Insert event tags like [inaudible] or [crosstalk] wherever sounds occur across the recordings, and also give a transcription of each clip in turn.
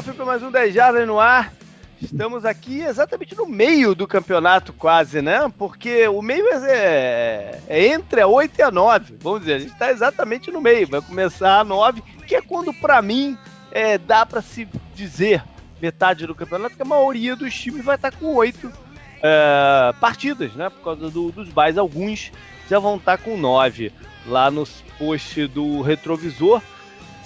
cofre para mais um 10 Jardas no ar. Estamos aqui exatamente no meio do campeonato, quase, né? Porque o meio é, é entre a 8 e a 9. Vamos dizer, a gente está exatamente no meio. Vai começar a 9, que é quando, para mim, é, dá para se dizer metade do campeonato, que a maioria dos times vai estar tá com 8 é, partidas, né? Por causa do, dos bairros, alguns já vão estar tá com 9 lá no post do retrovisor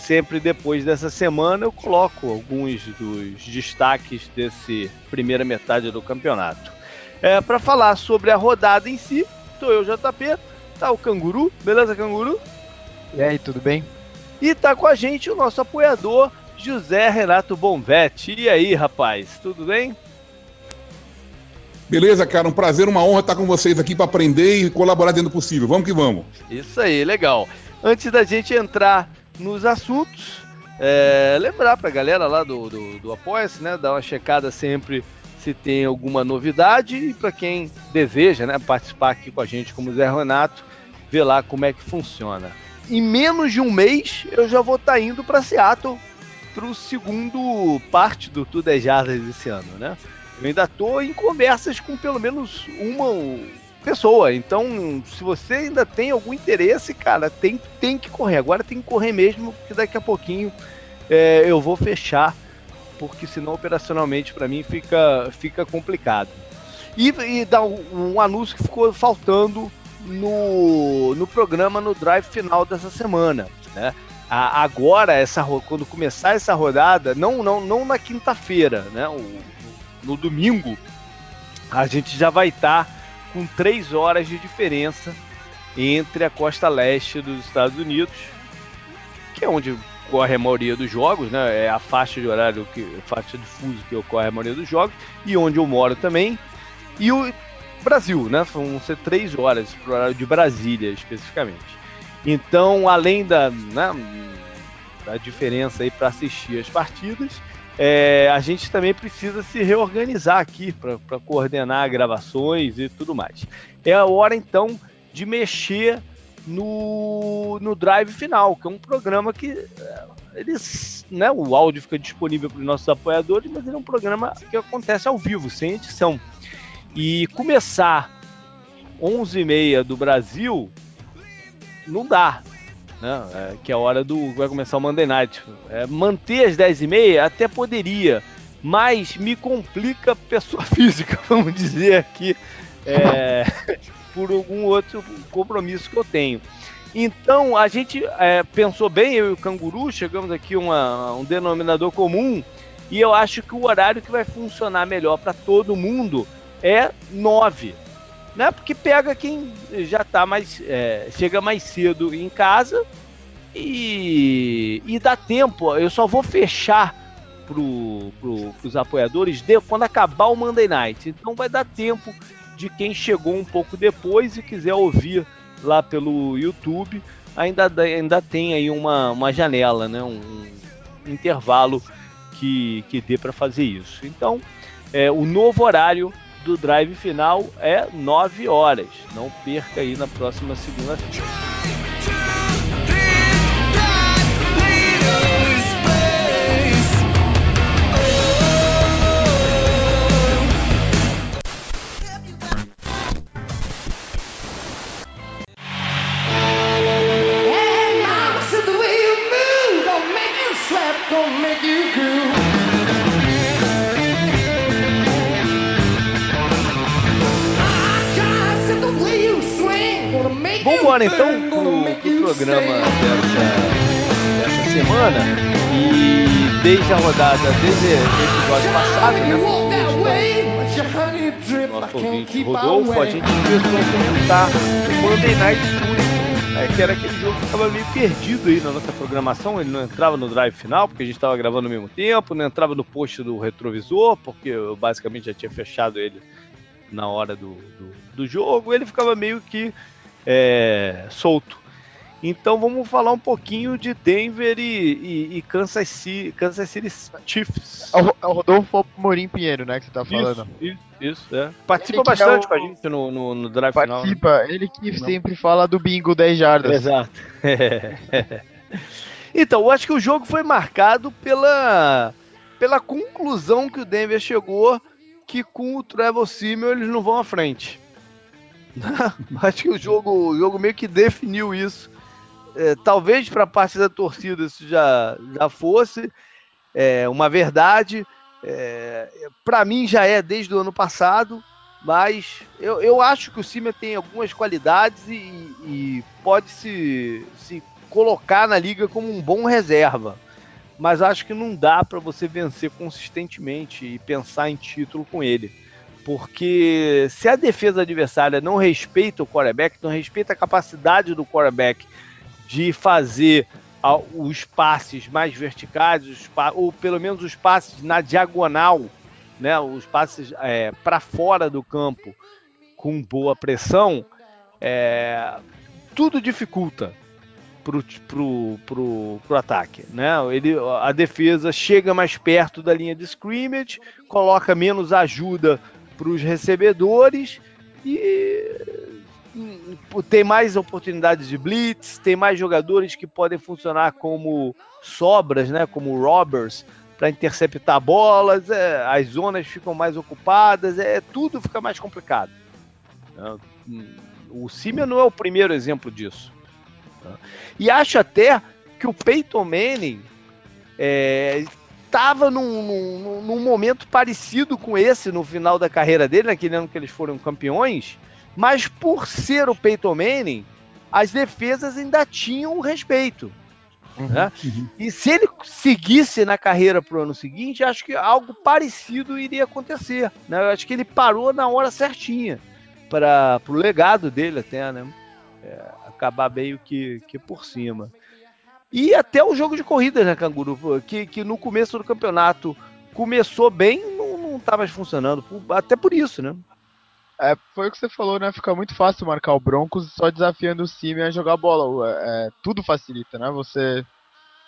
sempre depois dessa semana eu coloco alguns dos destaques desse primeira metade do campeonato. É, para falar sobre a rodada em si, tô eu, JP, tá o Canguru, beleza, Canguru? E aí, tudo bem? E tá com a gente o nosso apoiador, José Renato Bonvetti. E aí, rapaz, tudo bem? Beleza, cara, um prazer, uma honra estar com vocês aqui para aprender e colaborar dentro do possível. Vamos que vamos. Isso aí, legal. Antes da gente entrar nos assuntos. É, lembrar para a galera lá do, do, do Apoia-se, né? Dar uma checada sempre se tem alguma novidade e para quem deseja né, participar aqui com a gente como Zé Renato, ver lá como é que funciona. Em menos de um mês eu já vou estar tá indo para Seattle para o segundo parte do Tudo é Jardas esse ano, né? Eu ainda estou em conversas com pelo menos uma pessoa. Então, se você ainda tem algum interesse, cara, tem, tem que correr. Agora tem que correr mesmo, porque daqui a pouquinho é, eu vou fechar, porque senão operacionalmente para mim fica, fica complicado. E, e dá um, um, anúncio que ficou faltando no, no programa, no drive final dessa semana, né? Agora, essa, quando começar essa rodada, não, não, não na quinta-feira, né? O, no domingo, a gente já vai estar tá com três horas de diferença entre a costa leste dos Estados Unidos, que é onde ocorre a maioria dos jogos, né? É a faixa de horário, que, faixa de fuso que ocorre a maioria dos jogos, e onde eu moro também. E o Brasil, né? Vão ser três horas para o horário de Brasília, especificamente. Então, além da, né, da diferença aí para assistir as partidas, é, a gente também precisa se reorganizar aqui para coordenar gravações e tudo mais. É a hora então de mexer no, no Drive Final, que é um programa que é, eles, né, o áudio fica disponível para os nossos apoiadores, mas ele é um programa que acontece ao vivo, sem edição. E começar 11h30 do Brasil não dá né? É, que é a hora do. Vai começar o Monday Night. É, manter as 10h30 até poderia, mas me complica pessoa [laughs] física, vamos dizer aqui, é, [laughs] por algum outro compromisso que eu tenho. Então a gente é, pensou bem, eu e o Canguru, chegamos aqui a um denominador comum, e eu acho que o horário que vai funcionar melhor para todo mundo é 9 né? Porque pega quem já tá mais. É, chega mais cedo em casa e, e dá tempo. Eu só vou fechar pro, pro, pros apoiadores de, quando acabar o Monday Night. Então vai dar tempo de quem chegou um pouco depois e quiser ouvir lá pelo YouTube. Ainda, ainda tem aí uma, uma janela, né? um, um intervalo que, que dê para fazer isso. Então, é, o novo horário do drive final é 9 horas. Não perca aí na próxima segunda-feira. Embora então pro, pro programa dessa, dessa semana. E desde a rodada, desde o episódio passado, né? Nosso ouvinte Rodolfo, a gente começou a comentar o Monday Night Football, né, que era aquele jogo que estava meio perdido aí na nossa programação. Ele não entrava no drive final, porque a gente estava gravando ao mesmo tempo, não entrava no post do retrovisor, porque eu basicamente já tinha fechado ele na hora do, do, do jogo. Ele ficava meio que é, solto. Então vamos falar um pouquinho de Denver e, e, e Kansas, City, Kansas City Chiefs. É o, é o Rodolfo Morim Pinheiro, né, que você tá falando. Isso, isso, isso é. Participa ele bastante é o... com a gente no, no, no drive Participa, final, né? ele que Não. sempre fala do bingo 10 jardas. Exato. [laughs] Então, eu acho que o jogo foi marcado pela, pela conclusão que o Denver chegou que com o Trevor Simeon eles não vão à frente. [laughs] acho que o jogo, o jogo meio que definiu isso. É, talvez para a parte da torcida isso já, já fosse é, uma verdade. É, para mim já é desde o ano passado, mas eu, eu acho que o Simeon tem algumas qualidades e, e pode se, se colocar na liga como um bom reserva. Mas acho que não dá para você vencer consistentemente e pensar em título com ele. Porque se a defesa adversária não respeita o quarterback, não respeita a capacidade do quarterback de fazer os passes mais verticais, ou pelo menos os passes na diagonal, né, os passes é, para fora do campo com boa pressão, é, tudo dificulta pro, pro, pro, pro ataque, né? Ele, a defesa chega mais perto da linha de scrimmage, coloca menos ajuda para os recebedores e tem mais oportunidades de blitz, tem mais jogadores que podem funcionar como sobras, né? Como robbers para interceptar bolas, é, as zonas ficam mais ocupadas, é tudo fica mais complicado. O Simeon não é o primeiro exemplo disso. E acho até que o Peyton Manning estava num, num, num, momento parecido com esse no final da carreira dele, naquele ano que eles foram campeões, mas por ser o Peyton Manning, as defesas ainda tinham respeito. Uhum, né? uhum. E se ele seguisse na carreira para o ano seguinte, acho que algo parecido iria acontecer. Né? Eu acho que ele parou na hora certinha para o legado dele até, né? É, acabar meio que, que por cima. E até o jogo de corrida, né, Canguru? Que, que no começo do campeonato começou bem, não estava mais funcionando. Até por isso, né? É, foi o que você falou, né? Fica muito fácil marcar o Broncos só desafiando o time a jogar bola. É, tudo facilita, né? Você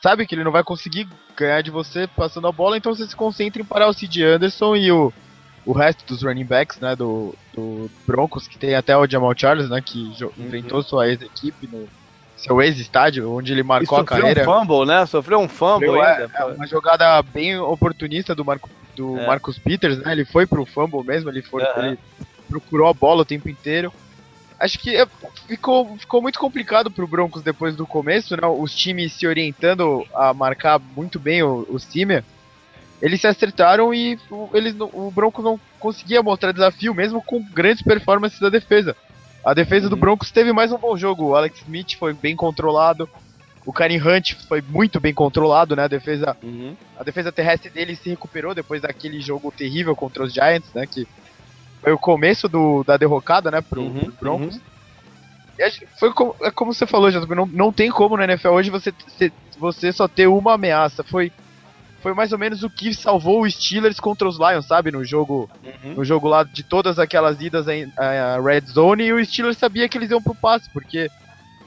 sabe que ele não vai conseguir ganhar de você passando a bola, então você se concentra em parar o Cid Anderson e o, o resto dos running backs, né? Do, do Broncos, que tem até o Jamal Charles, né? Que uhum. inventou sua ex-equipe no seu ex-estádio, onde ele marcou a carreira. Sofreu um fumble, né? Sofreu um fumble Sofreu, ainda. É, é, uma jogada bem oportunista do, Marco, do é. Marcus Peters, né? Ele foi pro fumble mesmo, ele, foi, uhum. ele procurou a bola o tempo inteiro. Acho que é, ficou, ficou muito complicado pro Broncos depois do começo, né? Os times se orientando a marcar muito bem o, o Simmer. Eles se acertaram e o, eles, o Broncos não conseguia mostrar desafio, mesmo com grandes performances da defesa. A defesa uhum. do Broncos teve mais um bom jogo. O Alex Smith foi bem controlado. O Karim Hunt foi muito bem controlado, né? A defesa, uhum. a defesa terrestre dele se recuperou depois daquele jogo terrível contra os Giants, né? Que foi o começo do, da derrocada, né, pro, uhum, pro Broncos. Uhum. foi como, é como você falou, já não, não tem como na NFL hoje você, você só ter uma ameaça. Foi, foi mais ou menos o que salvou os Steelers contra os Lions, sabe? No jogo, uhum. no jogo lá de todas aquelas idas a, Red Zone e o Steelers sabia que eles iam pro passe, porque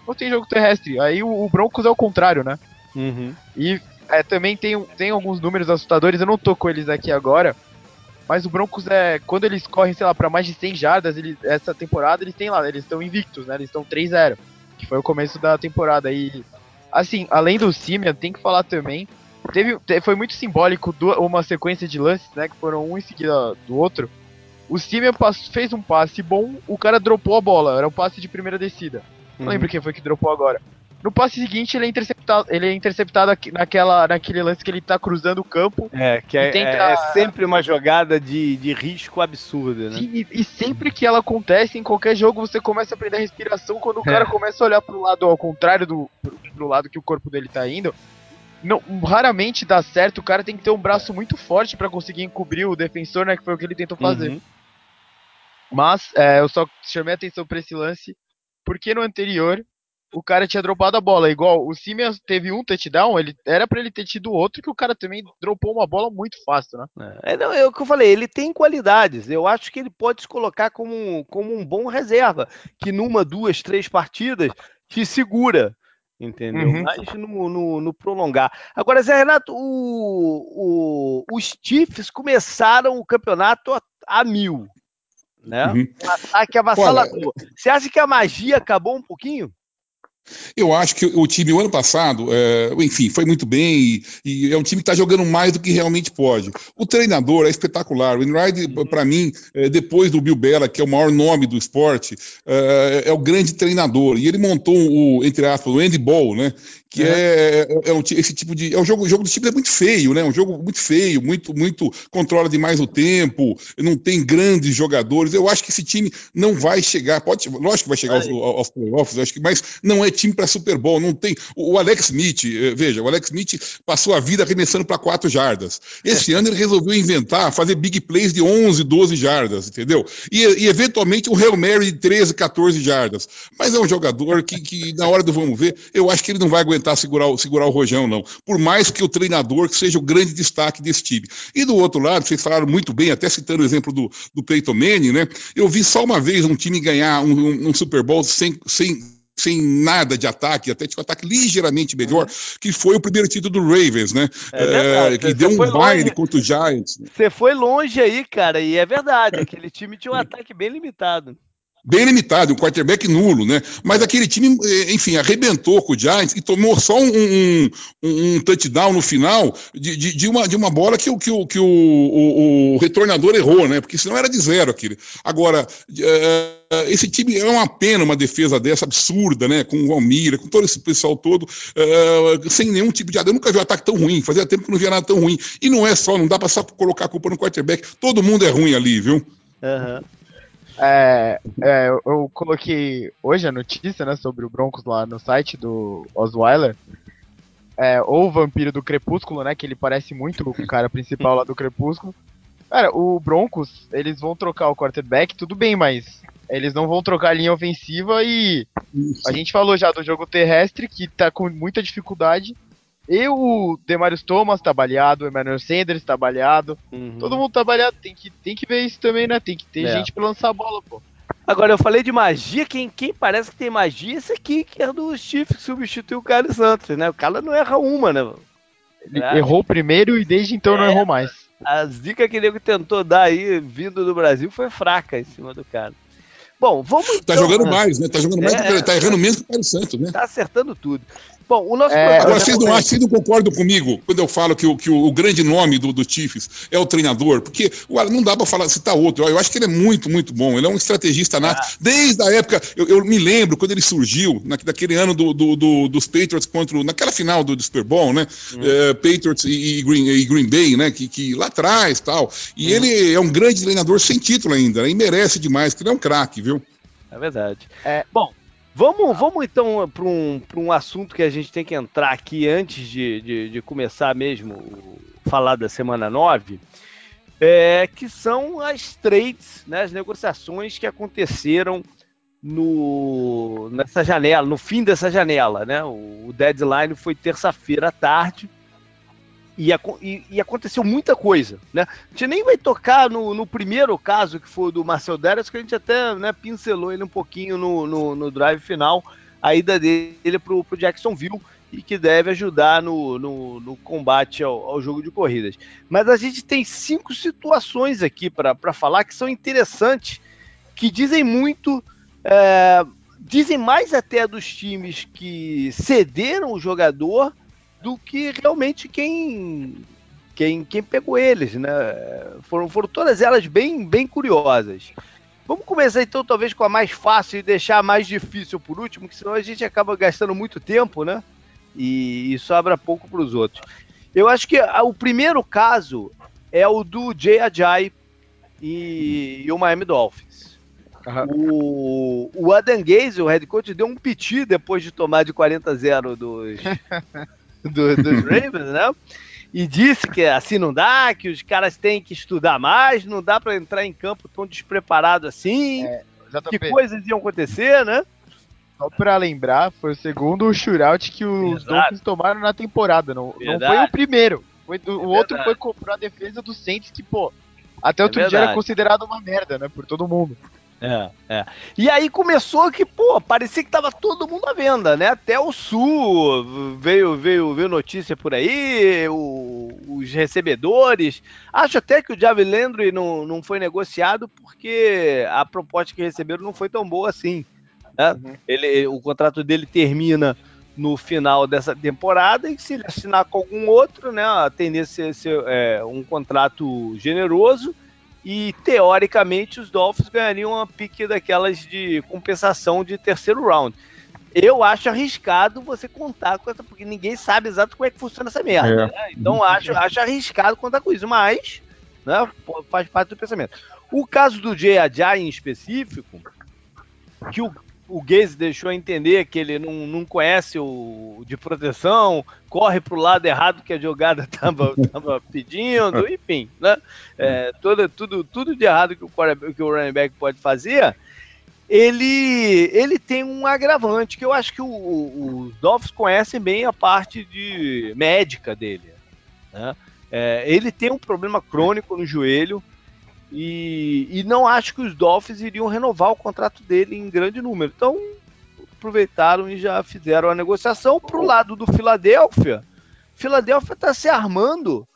não tem jogo terrestre. Aí o, o Broncos é o contrário, né? Uhum. E é, também tem, tem alguns números assustadores, eu não tô com eles aqui agora, mas o Broncos é. Quando eles correm, sei lá, para mais de 100 jardas, ele, essa temporada eles têm lá, eles estão invictos, né? Eles estão 3-0. Que foi o começo da temporada. E. Assim, além do Simeon, tem que falar também. Teve, foi muito simbólico uma sequência de lances, né? Que foram um em seguida do outro. O Simeon fez um passe bom, o cara dropou a bola. Era um passe de primeira descida. Não uhum. lembro quem foi que dropou agora. No passe seguinte, ele é interceptado, ele é interceptado naquela, naquele lance que ele tá cruzando o campo. É, que é, tenta... é, é sempre uma jogada de, de risco absurda, né? Sim, e, e, sempre que ela acontece, em qualquer jogo, você começa a aprender a respiração quando o cara é. começa a olhar pro lado ao contrário do pro, pro lado que o corpo dele tá indo. Não, raramente dá certo, o cara tem que ter um braço muito forte para conseguir encobrir o defensor, né? Que foi o que ele tentou fazer. Uhum. Mas é, eu só chamei atenção para esse lance porque no anterior o cara tinha dropado a bola. Igual o Simeon teve um touchdown, ele era para ele ter tido outro, que o cara também dropou uma bola muito fácil, né? É, não, é o que eu falei, ele tem qualidades. Eu acho que ele pode se colocar como, como um bom reserva, que numa, duas, três partidas te segura. Entendeu? Uhum. Mas no, no, no, prolongar. Agora, Zé Renato, o, o, os Chiefs começaram o campeonato a, a mil. Né? Uhum. Um ataque avassalador. Você acha que a magia acabou um pouquinho? Eu acho que o time, o ano passado, é, enfim, foi muito bem e, e é um time que está jogando mais do que realmente pode. O treinador é espetacular. O Enright, uhum. para mim, é, depois do Bill Bella, que é o maior nome do esporte, é, é, o grande treinador. E ele montou o, entre aspas, o Andy Ball, né? Que é, é, é um, esse tipo de. É um jogo, o jogo do time é muito feio, né? Um jogo muito feio, muito, muito controla demais o tempo, não tem grandes jogadores. Eu acho que esse time não vai chegar, pode, lógico que vai chegar aos, aos playoffs, acho que, mas não é time para Super Bowl, não tem. O, o, Alex Smith, eh, veja, o Alex Smith passou a vida arremessando para quatro jardas. Esse ano ele resolveu inventar, fazer big plays de 11, 12 jardas, entendeu? E, e eventualmente um Hail Mary de 13, 14 jardas. Mas é um jogador que, que, na hora do vamos ver, eu acho que ele não vai aguentar tentar segurar, segurar o Rojão, não. Por mais que o treinador que seja o grande destaque desse time. E do outro lado, vocês falaram muito bem, até citando o exemplo do, do Peyton Manning, né? Eu vi só uma vez um time ganhar um, um, um Super Bowl sem, sem sem nada de ataque, até tinha um ataque ligeiramente melhor, que foi o primeiro título do Ravens, né? É é, que deu um baile contra o Giants. Você foi longe aí, cara, e é verdade, aquele time tinha um ataque bem limitado bem limitado, um quarterback nulo, né? Mas aquele time, eh, enfim, arrebentou com o Giants e tomou só um, um, um touchdown no final de, de, de, uma, de uma bola que, que, o, que o, o, o, retornador errou, né? Porque senão era de zero aquele. Agora, uh, esse time é uma pena uma defesa dessa absurda, né? Com o Valmira, com todo esse pessoal todo, uh, sem nenhum tipo de. Eu nunca vi um ataque tão ruim, fazia tempo que não via nada tão ruim. E não é só, não dá pra só colocar a culpa no quarterback, todo mundo é ruim ali, viu? Uhum. É, é, eu coloquei hoje a notícia, né, sobre o Broncos lá no site do Osweiler. É, ou o Vampiro do Crepúsculo, né, que ele parece muito o cara principal lá do Crepúsculo. Cara, o Broncos, eles vão trocar o quarterback, tudo bem, mas eles não vão trocar a linha ofensiva e a gente falou já do jogo terrestre, que tá com muita dificuldade. E o Demarius Thomas tá baleado, o Emmanuel Sanders tá baleado. Uhum. Todo mundo tá baleado. Tem que, tem que ver isso também, né? Tem que ter é. gente pra lançar a bola, pô. Agora, eu falei de magia, quem, quem parece que tem magia é esse aqui, que é do Chiefs, que substituiu o Carlos Santos, né? O cara não erra uma, né? Ele é. errou primeiro e desde então é, não errou mais. As dicas que ele tentou dar aí, vindo do Brasil, foi fraca em cima do cara. Bom, vamos. Tá então, jogando mais, né? Tá jogando mais, é, tá errando menos que o Carlos Santos, né? Tá acertando tudo. Bom, o nosso é, Agora, vocês não, acham, vocês não concordam comigo quando eu falo que o, que o, o grande nome do, do Chiefs é o treinador? Porque ué, não dá para falar, citar outro. Eu acho que ele é muito, muito bom. Ele é um estrategista nato. Ah. Desde a época, eu, eu, me lembro quando ele surgiu, na, naquele ano do, do, do, dos Patriots contra. naquela final do, do Super Bowl, né? Hum. É, Patriots e, e, Green, e, Green, Bay, né? Que, que lá atrás tal. E hum. ele é um grande treinador sem título ainda, né? E merece demais, porque ele é um craque, viu? É verdade. É, bom, Vamos, vamos então para um, um assunto que a gente tem que entrar aqui antes de, de, de começar mesmo falar da semana 9, é, que são as trades, né, as negociações que aconteceram no, nessa janela, no fim dessa janela. Né? O, o deadline foi terça-feira à tarde e, e, aconteceu muita coisa, né? A gente nem vai tocar no, no primeiro caso, que foi o do Marcel Darius, que a gente até né, pincelou ele um pouquinho no, no, no drive final, a ida dele pro, pro Jacksonville, e que deve ajudar no, no, no combate ao, ao, jogo de corridas. Mas a gente tem cinco situações aqui para falar que são interessantes, que dizem muito, é, dizem mais até dos times que cederam o jogador do que realmente quem quem, quem pegou eles, né? Foram, foram todas elas bem, bem curiosas. Vamos começar então, talvez, com a mais fácil e deixar a mais difícil por último, que senão a gente acaba gastando muito tempo, né? E, e sobra pouco para os outros. Eu acho que a, o primeiro caso é o do Jay Ajay e, e o Miami Dolphins. Uhum. O, o Adam Gaze, o head coach, deu um piti depois de tomar de 40 a 0 dos, [laughs] do, dos [laughs] Ravens, né? E disse que assim não dá, que os caras têm que estudar mais, não dá para entrar em campo tão despreparado assim, é, que coisas iam acontecer, né? Só pra lembrar, foi o segundo shootout que os Exato. Dolphins tomaram na temporada, não, não foi o primeiro. Foi do, é o outro foi comprar a defesa do Saints, que, pô, até outro é dia era considerado uma merda, né, por todo mundo. É, é. E aí começou que, pô, parecia que tava todo mundo à venda, né? Até o Sul veio, veio, veio notícia por aí, o, os recebedores. Acho até que o Javi Landry não, não foi negociado porque a proposta que receberam não foi tão boa assim. Né? Uhum. Ele, o contrato dele termina no final dessa temporada e se ele assinar com algum outro, né, a tendência é ser é, um contrato generoso e teoricamente os Dolphins ganhariam uma pique daquelas de compensação de terceiro round. Eu acho arriscado você contar com essa, porque ninguém sabe exato como é que funciona essa merda. É. Né? Então acho, acho arriscado contar com isso, mas né, faz parte do pensamento. O caso do Ajay em específico, que o, o Gaze deixou entender que ele não, não conhece o de proteção, corre para o lado errado que a jogada [laughs] estava tava pedindo, enfim, né? É, toda, tudo, tudo de errado que o, que o running back pode fazer ele, ele tem um agravante que eu acho que os Dolphins conhecem bem a parte de médica dele. Né? É, ele tem um problema crônico no joelho e, e não acho que os Dolphins iriam renovar o contrato dele em grande número. Então aproveitaram e já fizeram a negociação para o lado do Philadelphia. Philadelphia está se armando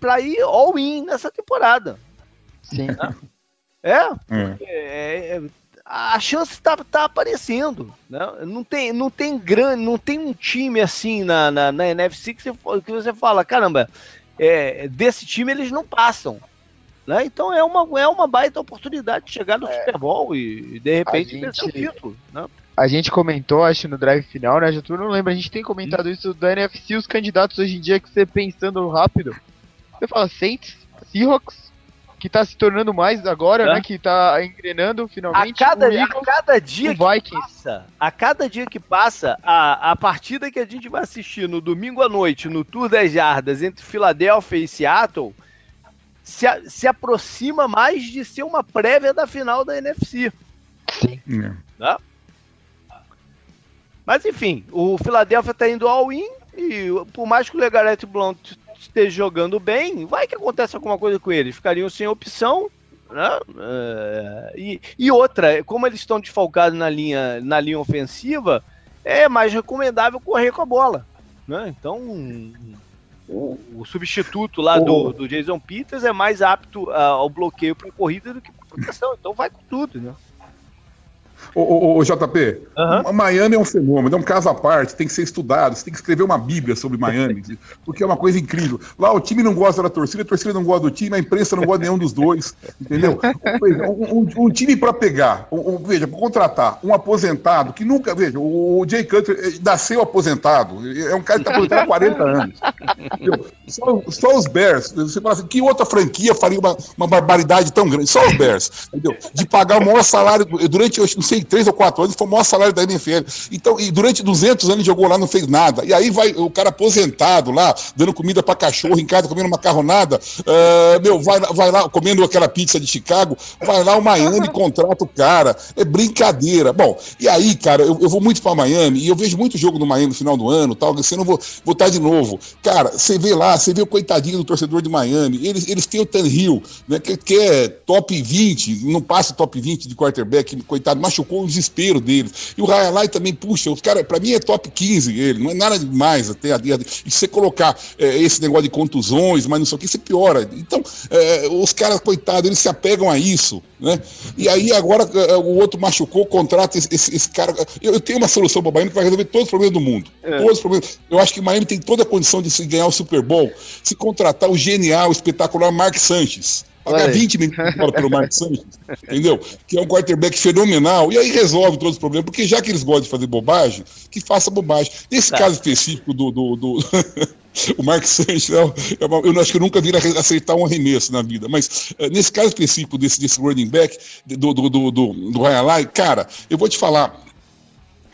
para ir all-in nessa temporada. Sim. Né? É, hum. é, é, a chance está tá aparecendo. Né? Não, tem, não, tem grande, não tem um time assim na, na, na NFC que você, que você fala, caramba, é, desse time eles não passam. Né? Então é uma, é uma baita oportunidade de chegar no é, Super Bowl e, de repente vencer o título. Né? A gente comentou, acho, no drive final, né? Já tu não lembra, a gente tem comentado Sim. isso do NFC, os candidatos hoje em dia que você pensando rápido. Você fala Saints, Seahawks, que tá se tornando mais agora, é. né? Que tá engrenando finalmente. A cada, a cada dia que Vikings. passa, a cada dia que passa, a, a partida que a gente vai assistir no domingo à noite, no Tour das Jardas, entre Filadélfia e Seattle, se, se aproxima mais de ser uma prévia da final da NFC. Sim. É. Tá? Mas enfim, o Philadelphia tá indo all-in e por mais que o Legarette Blount esteja jogando bem, vai que acontece alguma coisa com eles. Ficariam sem opção. Né? Uh, e, e, outra, como eles estão desfalcados na linha, na linha ofensiva, é mais recomendável correr com a bola. Né? Então, o, o substituto lá do, do Jason Peters é mais apto ao bloqueio para corrida do que para proteção. Então, vai com tudo. Né? Ô, ô, ô JP, uhum. Miami é um fenômeno, é um caso à parte, tem que ser estudado, você tem que escrever uma bíblia sobre Miami, [laughs] porque é uma coisa incrível. Lá o time não gosta da torcida, a torcida não gosta do time, a imprensa não gosta de nenhum dos dois, entendeu? Um, um, um time para pegar, um, veja, para contratar um aposentado que nunca, veja, o, o Jay Cutler nasceu aposentado, é um cara que está aposentado há 40 anos. Só, só, os Bears, você fala assim, que outra franquia faria uma, uma barbaridade tão grande? Só os Bears, entendeu? De pagar o maior salário durante, eu não sei, três ou quatro anos, foi o maior salário da NFL. Então, e durante 200 anos jogou lá, não fez nada. E aí vai o cara aposentado lá, dando comida para cachorro em casa, comendo macarronada, uh, meu, vai, vai lá, comendo aquela pizza de Chicago, vai lá o Miami contrata o cara. É brincadeira. Bom, e aí, cara, eu, eu vou muito para Miami e eu vejo muito jogo no Miami no final do ano, tal, assim, não vou votar de novo. Cara, você vê lá, você vê o coitadinho do torcedor de Miami, eles, eles têm o Tan Hill, né, que, que é top 20, não passa top 20 de quarterback, coitado, machucou machucou o desespero deles. E o Rayalai também, puxa, os caras, pra mim é top 15 ele, não é nada demais até. E se você colocar é, esse negócio de contusões, mas não sei o que, você piora. Então, é, os caras, coitados, eles se apegam a isso, né? E aí agora é, o outro machucou, contrata esse, esse, esse cara. Eu, eu, tenho uma solução para o Miami que vai resolver todos os problemas do mundo. É. Todos os problemas. Eu acho que o Miami tem toda a condição de se ganhar o Super Bowl se contratar o genial, espetacular Mark Sanches. Pagar 20 milhões de pelo Mark Sanchez, entendeu? Que é um quarterback fenomenal. E aí resolve todos os problemas, porque já que eles gostam de fazer bobagem, que faça bobagem. Nesse tá. caso específico do. do, do [laughs] o Mark Sanchez, é eu acho que eu nunca vi aceitar um arremesso na vida, mas uh, nesse caso específico desse, desse running back, do, do, do, do, do Ryan Lai, cara, eu vou te falar,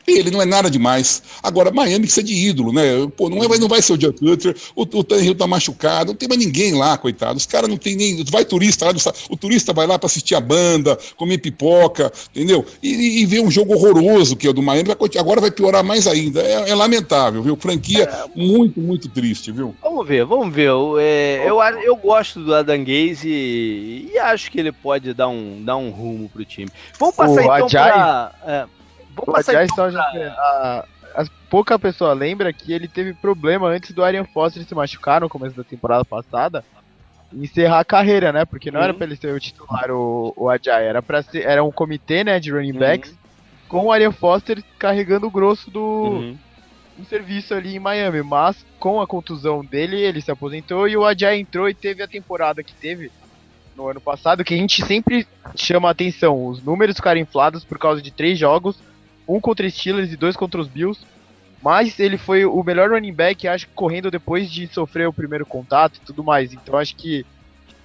ele não é nada demais. Agora, Miami precisa de ídolo, né? Pô, não, é, não vai ser o Jack Cutler, o, o Tannehill tá machucado, não tem mais ninguém lá, coitado. Os caras não tem nem. Vai turista lá, o turista vai lá para assistir a banda, comer pipoca, entendeu? E, e ver um jogo horroroso que é o do Miami, vai, agora vai piorar mais ainda. É, é lamentável, viu? Franquia é, muito, muito triste, viu? Vamos ver, vamos ver. É, eu, eu gosto do Adam Gaze e, e, acho que ele pode dar um, dar um rumo pro time. Vamos passar o então Ajay... pra. Vamos passar então pra... a, a, pouca pessoa lembra que ele teve problema antes do Arian Foster se machucar no começo da temporada passada encerrar a carreira, né? Porque não uhum. era pra ele ser o titular, o, o Ajay, era para ser, era um comitê, né, de running backs. Uhum. com o Arian Foster carregando o grosso do, uhum. do serviço ali em Miami. Mas com a contusão dele, ele se aposentou e o Ajay entrou e teve a temporada que teve no ano passado, que a gente sempre chama a atenção. Os números ficaram inflados por causa de três jogos, um contra os Steelers e dois contra os Bills. Mas ele foi o melhor running back, acho que correndo depois de sofrer o primeiro contato e tudo mais. Então acho que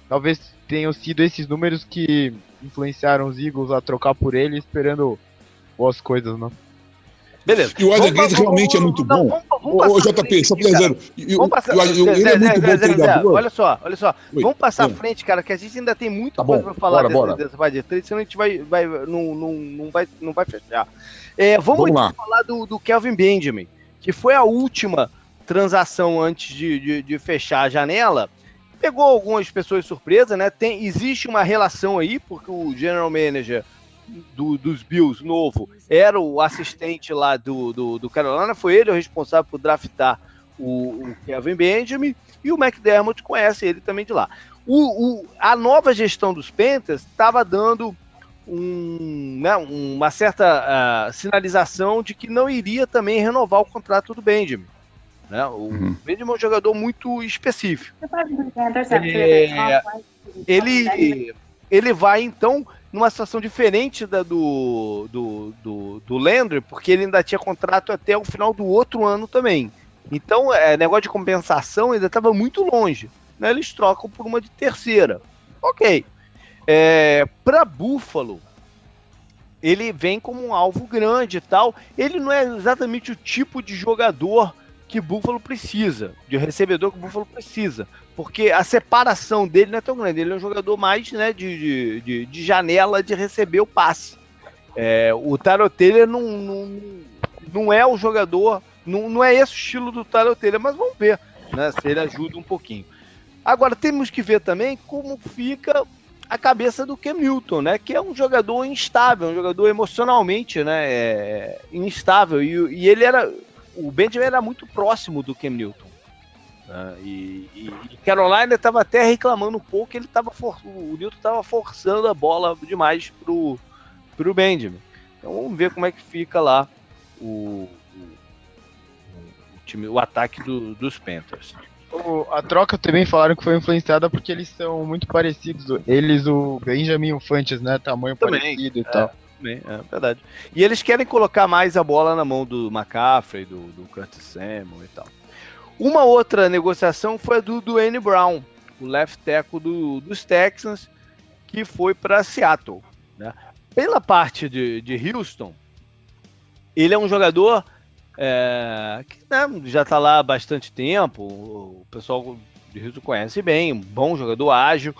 talvez tenham sido esses números que influenciaram os Eagles a trocar por ele, esperando boas coisas, né? Beleza. E o Adam Gates realmente é muito bom. O JP, só zero. Vamos passar, ele é muito bom treinador. Olha só, olha só. Oi, vamos passar à frente, cara, que a gente ainda tem muita tá coisa para falar bora, dessa, bora. dessa de senão a gente vai, vai, não, não, não, vai, não vai fechar. É, vamos, vamos lá. falar do, do Kelvin Benjamin, que foi a última transação antes de, de, de fechar a janela pegou algumas pessoas surpresa, né? Tem, existe uma relação aí, porque o general manager do, dos Bills novo era o assistente lá do, do, do, Carolina, foi ele o responsável por draftar o, o Kevin Benjamin, e o McDermott conhece ele também de lá. O, o, a nova gestão dos Panthers estava dando um, né, uma certa uh, sinalização de que não iria também renovar o contrato do Benjamin. Né? O uhum. Benjamin é um jogador muito específico. É, ele, ele vai, então, numa situação diferente da do, do, do, do Landry, porque ele ainda tinha contrato até o final do outro ano também. Então, é, negócio de compensação ainda estava muito longe. Né? Eles trocam por uma de terceira. Ok. É, Para Buffalo, ele vem como um alvo grande e tal. Ele não é exatamente o tipo de jogador que Buffalo precisa, de recebedor que Buffalo precisa. Porque a separação dele não é tão grande. Ele é um jogador mais né, de, de, de janela de receber o passe. É, o Taro Taylor não, não, não é o jogador, não, não é esse o estilo do Taro Taylor, mas vamos ver né, se ele ajuda um pouquinho. Agora temos que ver também como fica a cabeça do Cam Newton, né? Que é um jogador instável, um jogador emocionalmente, né? É, instável. E, e, ele era o Benjamin era muito próximo do Cam Newton. Né? E, e, e, Carolina estava até reclamando um pouco que ele tava for, o Newton estava forçando a bola demais pro, pro Benjamin. Então vamos ver como é que fica lá o, o, o time, o ataque do, dos Panthers. O, a troca também falaram que foi influenciada porque eles são muito parecidos. Eles, o Benjamin e o Fantes, né? Tamanho também, parecido e é. tal também, é verdade. E eles querem colocar mais a bola na mão do McCaffrey, do, do Curtis Samuel e tal. Uma outra negociação foi a do Dwayne Brown, o left tackle do, dos Texans, que foi para Seattle. Né? Pela parte de, de Houston, ele é um jogador é, que né, já está lá há bastante tempo, o pessoal de Houston conhece bem, um bom jogador ágil.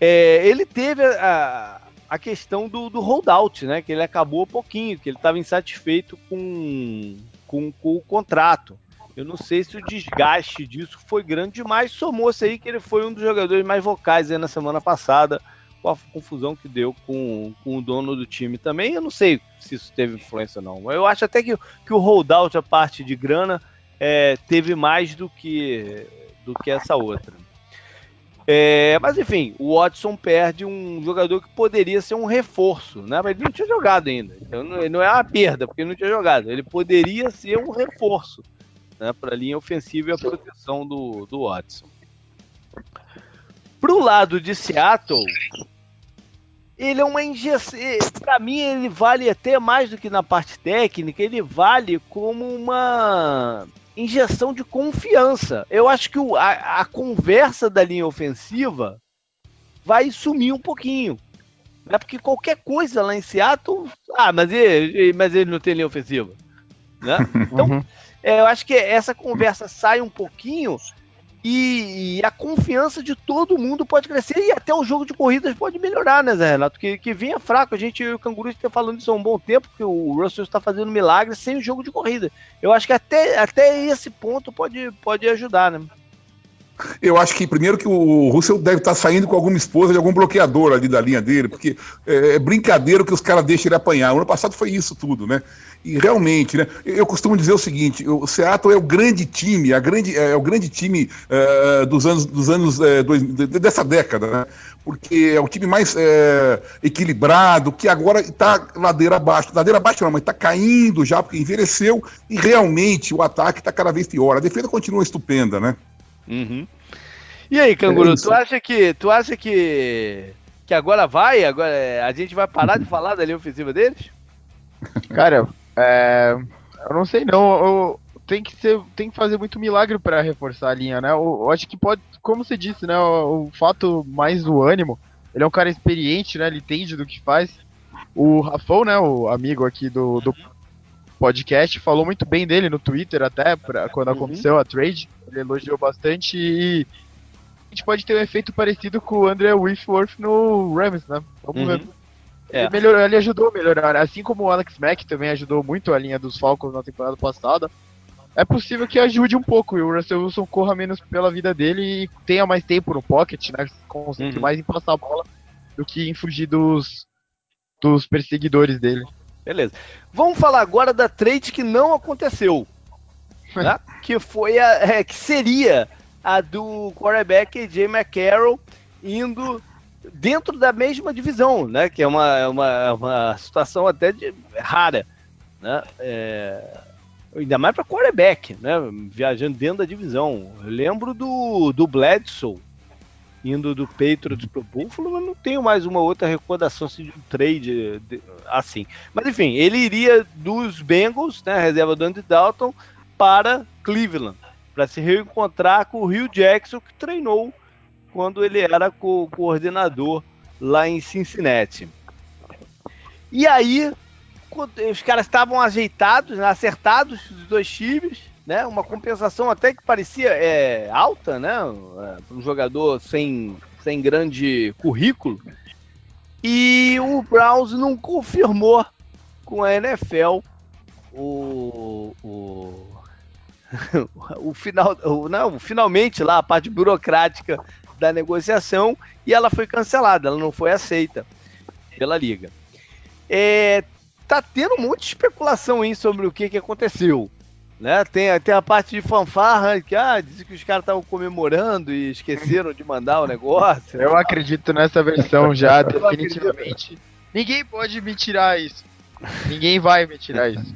É, ele teve a, a questão do, do holdout, né? Que ele acabou pouquinho, que ele estava insatisfeito com, com, com, o contrato. Eu não sei se o desgaste disso foi grande demais. Somou-se aí que ele foi um dos jogadores mais vocais na semana passada, com a confusão que deu com, com o dono do time também. Eu não sei se isso teve influência ou não. Eu acho até que, que o holdout, a parte de grana, é, teve mais do que, do que essa outra. É, mas enfim, o Watson perde um jogador que poderia ser um reforço, né? Mas ele não tinha jogado ainda. Então não, não é uma perda, porque ele não tinha jogado. Ele poderia ser um reforço né, para a linha ofensiva e a proteção do, do Watson. Para o lado de Seattle, ele é uma injeção. Para mim, ele vale até mais do que na parte técnica, ele vale como uma injeção de confiança. Eu acho que o, a, a, conversa da linha ofensiva vai sumir um pouquinho. Né? Porque qualquer coisa lá em Seattle. Ah, mas ele, mas ele não tem linha ofensiva. Né? [laughs] Então, uhum. é, eu acho que essa conversa sai um pouquinho e, e, a confiança de todo mundo pode crescer e até o jogo de corridas pode melhorar, né, Zé Renato? Que, que vinha fraco. A gente, o Canguru está falando isso há um bom tempo, que o Russell está fazendo milagre sem o jogo de corrida. Eu acho que até, até esse ponto pode, pode ajudar, né? Eu acho que primeiro que o Russell deve estar saindo com alguma esposa de algum bloqueador ali da linha dele, porque é, é brincadeira que os caras deixam ele apanhar. O ano passado foi isso tudo, né? E realmente, né? Eu costumo dizer o seguinte: o Seattle é o grande time, a grande, é, o grande time uh, dos anos, dos anos uh, dois, dessa década, né? Porque é o time mais uh, equilibrado, que agora está ladeira abaixo. Ladeira abaixo não, mas está caindo já, porque envelheceu e realmente o ataque está cada vez pior. A defesa continua estupenda, né? Uhum. E aí, Canguru, é tu acha que tu acha que que agora vai, agora é, a gente vai parar de falar da linha ofensiva deles? Cara, é, eu não sei não, eu, tem que ser, tem que fazer muito milagre para reforçar a linha, né? Eu, eu, acho que pode, como você disse, né, o, o, fato mais do ânimo, ele é um cara experiente, né? Ele entende do que faz. O Rafão, né, o amigo aqui do, do podcast, falou muito bem dele no Twitter até, pra, quando uhum. aconteceu a trade. Ele elogiou bastante e a gente pode ter um efeito parecido com o André Whitworth no Rams, né? Vamos uhum. ver. É. Ele, melhorou, ele ajudou a melhorar, assim como o Alex Mack também ajudou muito a linha dos Falcons na temporada passada. É possível que ajude um pouco e o Russell Wilson corra menos pela vida dele e tenha mais tempo no pocket, né? Concentre uhum. mais em passar a bola do que em fugir dos, dos perseguidores dele. Beleza. Vamos falar agora da trade que não aconteceu. Né? [laughs] que foi a. É, que seria a do quarterback Jay McCarroll indo dentro da mesma divisão, né? Que é uma, uma, uma situação até de, rara, né? É, ainda mais para quarterback, né? Viajando dentro da divisão. Eu lembro do, do Bledsoe indo do Patriots pro Buffalo, mas não tenho mais uma outra recordação assim, de um trade de, assim. Mas enfim, ele iria dos Bengals, né, reserva do Andy Dalton, para Cleveland, para se reencontrar com o Rio Jackson, que treinou quando ele era co coordenador lá em Cincinnati. E aí, os caras estavam ajeitados, né, acertados, os dois times, né? Uma compensação até que parecia é, alta, né? Para um jogador sem, sem grande currículo. E o Browns não confirmou com a NFL o, o, [laughs] o final, o, não, finalmente lá a parte burocrática da negociação e ela foi cancelada, ela não foi aceita pela liga. É, tá tendo de especulação aí sobre o que, que aconteceu. Né? Tem, tem a parte de fanfarra que ah, dizem que os caras estavam comemorando e esqueceram de mandar o negócio. Eu acredito nessa versão já, definitivamente. Ninguém pode me tirar isso. Ninguém vai me tirar isso.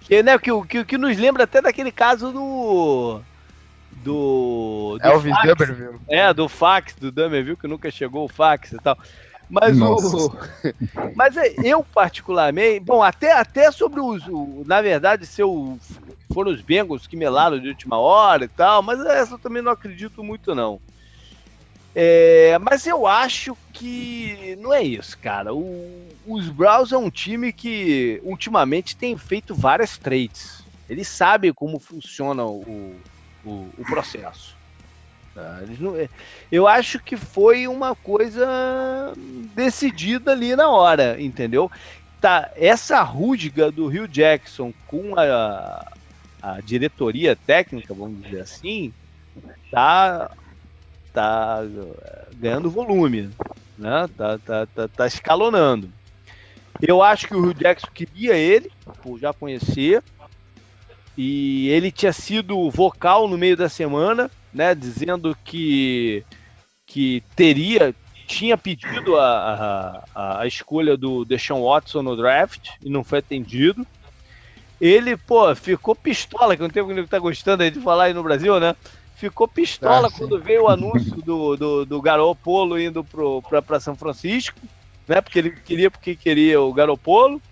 Que, né, que, que, que nos lembra até daquele caso do. Do. do Elvis Dumerville. É, do fax do Dumerville, que nunca chegou o fax e tal. Mas o. [laughs] Mas é, eu, particularmente. Bom, até, até sobre os. O, na verdade, seu, foram os Bengals que melaram de última hora e tal, mas essa eu também não acredito muito, não. É, mas eu acho que não é isso, cara. O, os Browns é um time que ultimamente tem feito várias trades. Ele sabe como funciona o, o, o processo. Tá? É, eu acho que foi uma coisa decidida ali na hora, entendeu? Tá, essa rúdiga do Rio Jackson com a, a diretoria técnica, vamos dizer assim, tá, tá ganhando volume, né? Tá, tá, tá, tá escalonando. Eu acho que o Rio Jackson queria ele, por já conhecer, e ele tinha sido vocal no meio da semana né, dizendo que, que teria, tinha pedido a, a, a escolha do Deshaun Watson no draft e não foi atendido. Ele, pô, ficou pistola, que não tem que tá gostando de falar aí no Brasil, né? Ficou pistola ah, quando veio o anúncio do, do, do Garopolo indo para São Francisco, né? Porque ele queria, porque queria o Garopolo.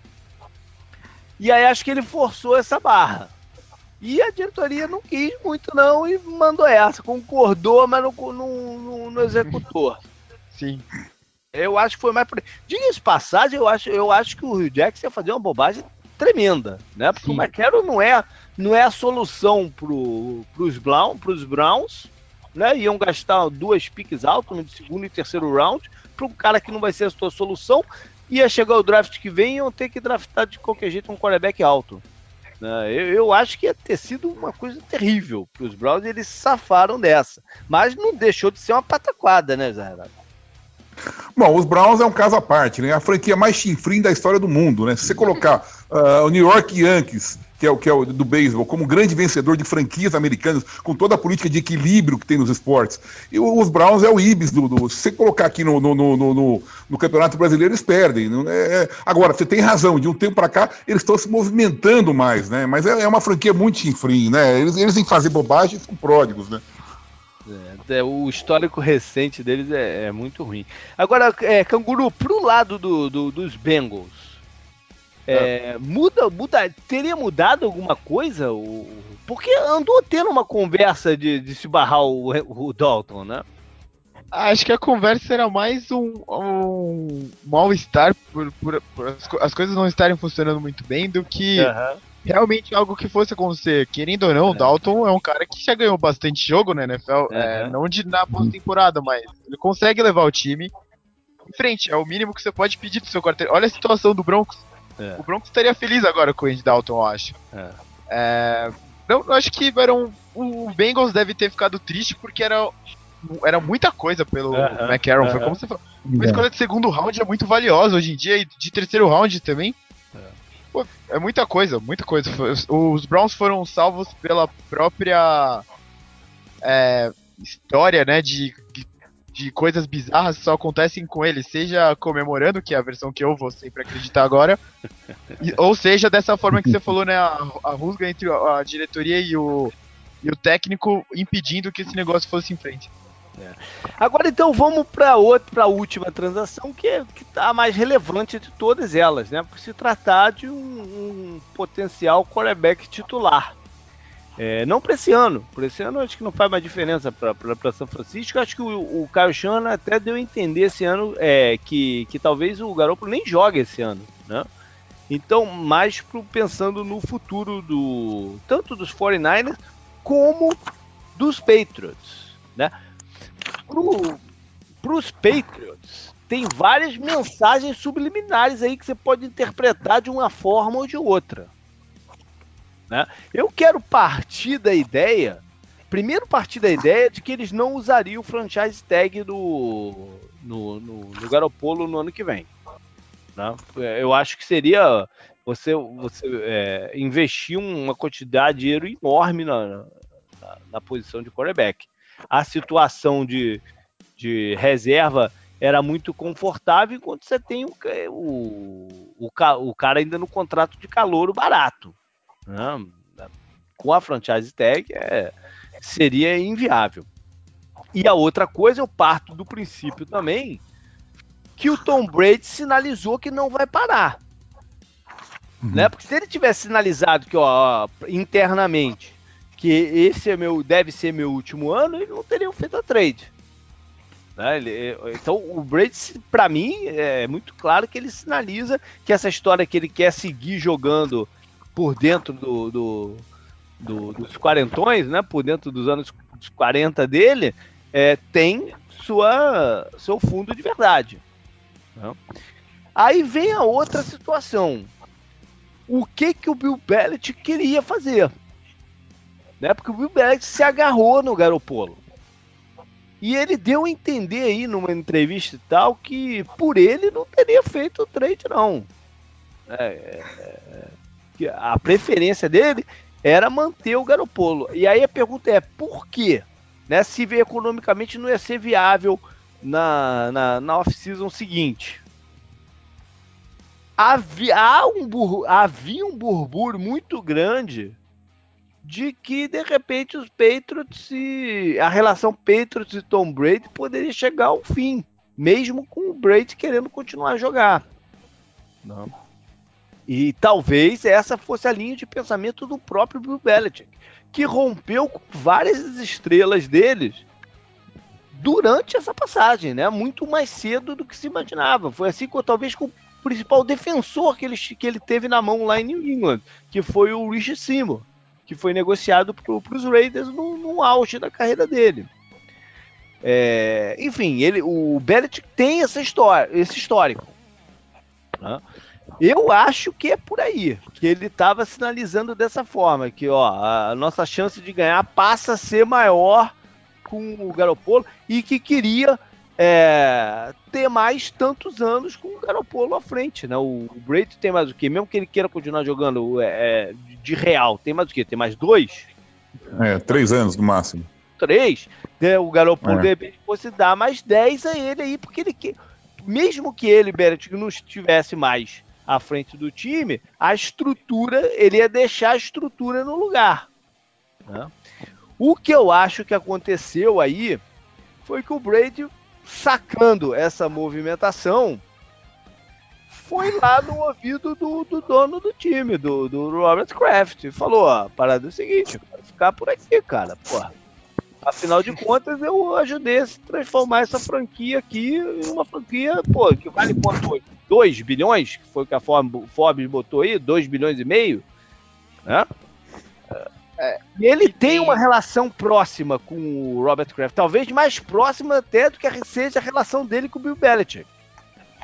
E aí acho que ele forçou essa barra. E a diretoria não quis muito, não, e mandou essa. Concordou, mas não, não, não, não executou. Sim. Eu acho que foi mais. Diga-se passagem, eu acho, eu acho que o Rio Jackson ia fazer uma bobagem tremenda, né? Porque Sim. o McCarroll não é, não é a solução pro, pros, Brown, pros Browns, né? Iam gastar duas piques altas no segundo e terceiro round para um cara que não vai ser a sua solução. Ia chegar o draft que vem e iam ter que draftar de qualquer jeito um quarterback alto. Né? Eu, eu, acho que ia ter sido uma coisa terrível para os Browns eles safaram dessa. Mas não deixou de ser uma pataquada, né, Zé? Bom, os Browns é um caso à parte, né? A franquia mais chinfrim da história do mundo, né? Se você colocar uh, [laughs] o New York Yankees, que é o que é o do beisebol, como grande vencedor de franquias americanas, com toda a política de equilíbrio que tem nos esportes, e os Browns é o Ibis do, do se você colocar aqui no, no, no, no, no Campeonato Brasileiro, eles perdem. É, é, agora, você tem razão, de um tempo para cá eles estão se movimentando mais, né? Mas é, é uma franquia muito chinfrim, né? Eles, eles em fazer bobagem são pródigos, né? É, o histórico recente deles é, é muito ruim. Agora, é, Canguru, pro lado do, do dos Bengals, é, é. muda, muda, teria mudado alguma coisa? O, porque andou tendo uma conversa de, de se barrar o, o Dalton, né? Acho que a conversa era mais um, um mal-estar por, por, por as, as, coisas não estarem funcionando muito bem do que uhum realmente algo que fosse acontecer. Querendo ou não, o é. Dalton é um cara que já ganhou bastante jogo na NFL, é, não de, na pós-temporada, mas ele consegue levar o time em frente. É o mínimo que você pode pedir do seu quarteiro. Olha a situação do Broncos. É. O Broncos estaria feliz agora com o Andy Dalton, eu acho. É. é não, eu acho que era um, o Bengals deve ter ficado triste porque era, era muita coisa pelo uh -huh, McCarron. Uh -huh. Foi como você falou. Uma escolha de segundo round é muito valiosa hoje em dia e de terceiro round também. Pô, é muita coisa, muita coisa. Os Browns foram salvos pela própria é, história, né, de, de coisas bizarras que só acontecem com eles, seja comemorando, que é a versão que eu vou sempre acreditar agora, [laughs] e, ou seja, dessa forma que você falou, né, a, a rusga entre a diretoria e o, e o técnico impedindo que esse negócio fosse em frente. É. Agora então vamos para outra, para a última transação que é que tá a mais relevante de todas elas, né? Por se tratar de um, um potencial quarterback titular. É, não para esse ano, por esse ano acho que não faz mais diferença para São Francisco. Acho que o, o Caio Shana até deu a entender esse ano é, que, que talvez o Garoppolo nem jogue esse ano, né? Então, mais pro, pensando no futuro do tanto dos 49ers como dos Patriots, né? para os Patriots, tem várias mensagens subliminares aí que você pode interpretar de uma forma ou de outra. Né? Eu quero partir da ideia, primeiro partir da ideia de que eles não usariam o franchise tag do, no, no, no Garopolo no ano que vem. Né? Eu acho que seria você, você é, investir uma quantidade de dinheiro enorme na, na, na posição de quarterback a situação de, de reserva era muito confortável, enquanto você tem o, o, o, o cara ainda no contrato de calor barato. Né? Com a franchise tag é, seria inviável. E a outra coisa, eu parto do princípio também que o Tom Brady sinalizou que não vai parar. Uhum. Né? Porque se ele tivesse sinalizado que, ó, internamente, que esse é meu, deve ser meu último ano, eles não teriam feito a trade. Né? Ele, então o Brady, para mim, é muito claro que ele sinaliza que essa história que ele quer seguir jogando por dentro do, do, do dos quarentões, né? por dentro dos anos 40 dele, é, tem sua, seu fundo de verdade. Né? Aí vem a outra situação. O que que o Bill Belichick queria fazer? né? Porque o Bill Belichick se agarrou no Garopolo. E ele deu a entender aí numa entrevista e tal que por ele não teria feito o trade, não. É, é, é, a preferência dele era manter o Garopolo. E aí a pergunta é, por quê? Né, se economicamente não ia ser viável na, na, na off-season seguinte. Havia um, havia um burburo muito grande de que de repente os Patriots e a relação Patriots e Tom Brady poderia chegar ao fim, mesmo com o Brady querendo continuar a jogar. Não. E talvez essa fosse a linha de pensamento do próprio Bill Belichick, que rompeu com várias estrelas deles durante essa passagem, né? Muito mais cedo do que se imaginava. Foi assim com talvez com o principal defensor que ele, que ele teve na mão lá em New England, que foi o Rich Seymour que foi negociado para os Raiders no, no, auge da carreira dele. É, enfim, ele, o Belichick tem essa história, esse histórico. Né? Eu acho que é por aí, que ele estava sinalizando dessa forma, que ó, a nossa chance de ganhar passa a ser maior com o Garopolo e que queria é, ter mais tantos anos com o Garopolo à frente, né? O, o Brady tem mais o quê? Mesmo que ele queira continuar jogando é, de real, tem mais o quê? Tem mais dois? É, três anos no máximo. Três. Né? O Garopolo, é. de repente, fosse dar mais dez a ele aí, porque ele quer. Mesmo que ele, Beret, não estivesse mais à frente do time, a estrutura, ele ia deixar a estrutura no lugar. Né? O que eu acho que aconteceu aí foi que o Brady, sacando essa movimentação, foi lá no ouvido do, do dono do time, do, do Robert Kraft, e falou: ó, a parada é o seguinte, ficar por aqui, cara, porra. Afinal de contas, eu ajudei a transformar essa franquia aqui em uma franquia, pô, que vale quanto? 2 bilhões, que foi o que a Forbes botou aí, 2 bilhões e meio, né? É, e ele tem uma relação próxima com o Robert Kraft, talvez mais próxima até do que seja a relação dele com o Bill Belichick.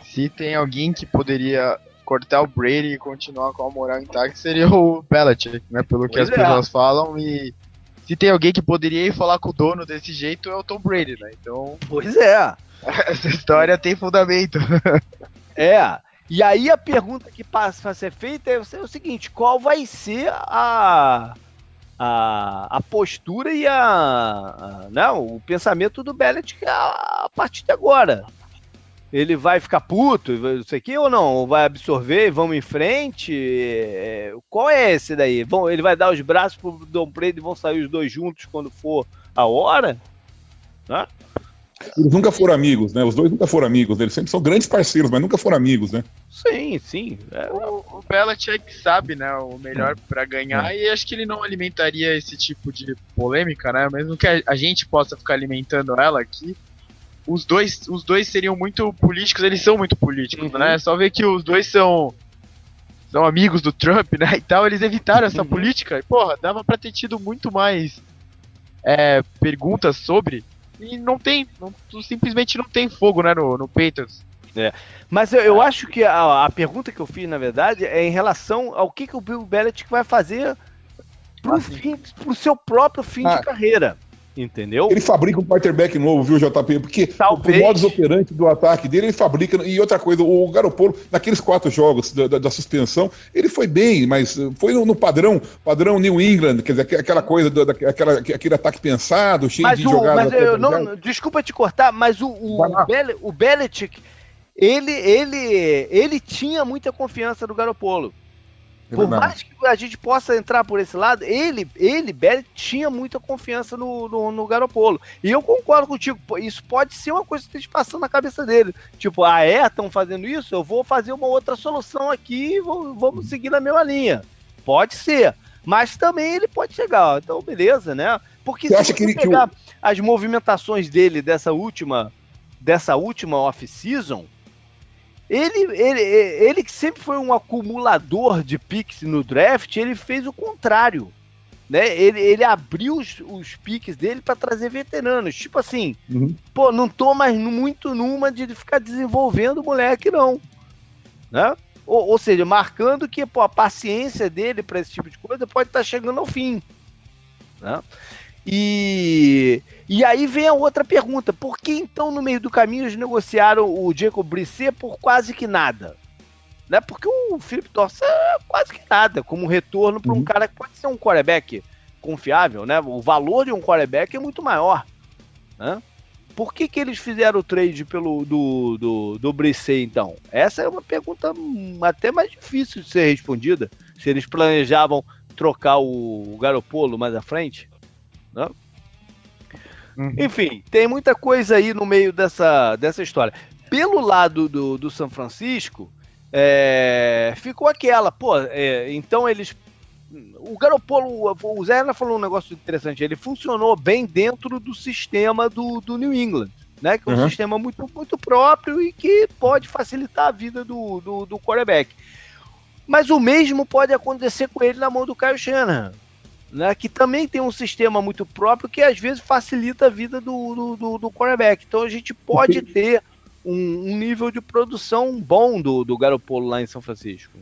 Se tem alguém que poderia cortar o Brady e continuar com a moral intacta, seria o Belichick, né? Pelo pois que as é. pessoas falam e se tem alguém que poderia ir falar com o dono desse jeito, é o Tom Brady, né? Então. [laughs] Pois é. [laughs] Essa história tem fundamento. [laughs] é. E aí a pergunta que passa a ser feita é o seguinte: qual vai ser a. A, a postura e a, a não, o pensamento do Belichick a, a partir de agora ele vai ficar puto, não sei o que, ou não? Ou vai absorver, vamos em frente? É, qual é esse daí? Vão, ele vai dar os braços pro Dom Brady e vão sair os dois juntos quando for a hora? Né? Eles nunca foram amigos, né? Os dois nunca foram amigos. Eles sempre são grandes parceiros, mas nunca foram amigos, né? Sim, sim. É... O, o Belichick sabe, né? O melhor para ganhar é. e acho que ele não alimentaria esse tipo de polêmica, né? Mesmo que a, a gente possa ficar alimentando ela aqui os dois, os dois seriam muito políticos, eles são muito políticos, uhum. né? Só ver que os dois são são amigos do Trump, né? [laughs] E tal, eles evitaram essa uhum. política. E, porra, dava pra ter tido muito mais é, perguntas sobre. E não tem, não, simplesmente não tem fogo, né, no, no Patriots. É. Mas eu, eu acho que a, a, pergunta que eu fiz, na verdade, é em relação ao que, que o Bill Belichick vai fazer pro, ah, fim, pro seu próprio fim ah. de carreira. Entendeu? Ele fabrica um quarterback novo, viu, JP? Porque Talvez. o modus operandi do ataque dele, ele fabrica. E outra coisa, o Garopolo, naqueles quatro jogos da, da, da suspensão, ele foi bem, mas foi no, no, padrão padrão New England, quer dizer, aquela coisa, do, daquela, aquele ataque pensado, cheio mas de o, jogadas. Mas eu, não, desculpa te cortar, mas o, o, Bel, o Belichick, ele, ele, ele tinha muita confiança no Garopolo. Por mais que a gente possa entrar por esse lado, ele, ele, Belly, tinha muita confiança no, no, no Garopolo. E eu concordo contigo, isso pode ser uma coisa que esteja passando na cabeça dele. Tipo, ah, é? Estão fazendo isso? Eu vou fazer uma outra solução aqui e vamos seguir na mesma linha. Pode ser. Mas também ele pode chegar, ó, então beleza, né? Porque você se você pegar que... as movimentações dele dessa última dessa última off-season, ele, ele, ele que sempre foi um acumulador de picks no draft, ele fez o contrário. Né? Ele, ele abriu os, os piques dele para trazer veteranos. Tipo assim, uhum. pô, não tô mais muito numa de ficar desenvolvendo o moleque, não. Né? Ou, ou, seja, marcando que pô, a paciência dele para esse tipo de coisa pode estar tá chegando ao fim. Né? E, e aí vem a outra pergunta: por que então no meio do caminho eles negociaram o Jacob Brisset por quase que nada? Né? Porque o Felipe Torça é quase que nada, como retorno para um uhum. cara que pode ser um quarterback confiável, né? O valor de um quarterback é muito maior. Né? Por que, que eles fizeram o trade pelo do, do, do Brisset, então? Essa é uma pergunta até mais difícil de ser respondida. Se eles planejavam trocar o Garopolo mais à frente. Né? Uhum. Enfim, tem muita coisa aí no meio dessa, dessa história. Pelo lado do, do São Francisco, é, ficou aquela, pô, é, então eles. O Garopolo, o Zé falou um negócio interessante, ele funcionou bem dentro do sistema do, do New England, né? Que é um uhum. sistema muito, muito próprio e que pode facilitar a vida do, do, do quarterback. Mas o mesmo pode acontecer com ele na mão do Caio Shanahan né, que também tem um sistema muito próprio que às vezes facilita a vida do, do, do, do quarterback. Então a gente pode ter um, um nível de produção bom do, do Garopolo lá em São Francisco.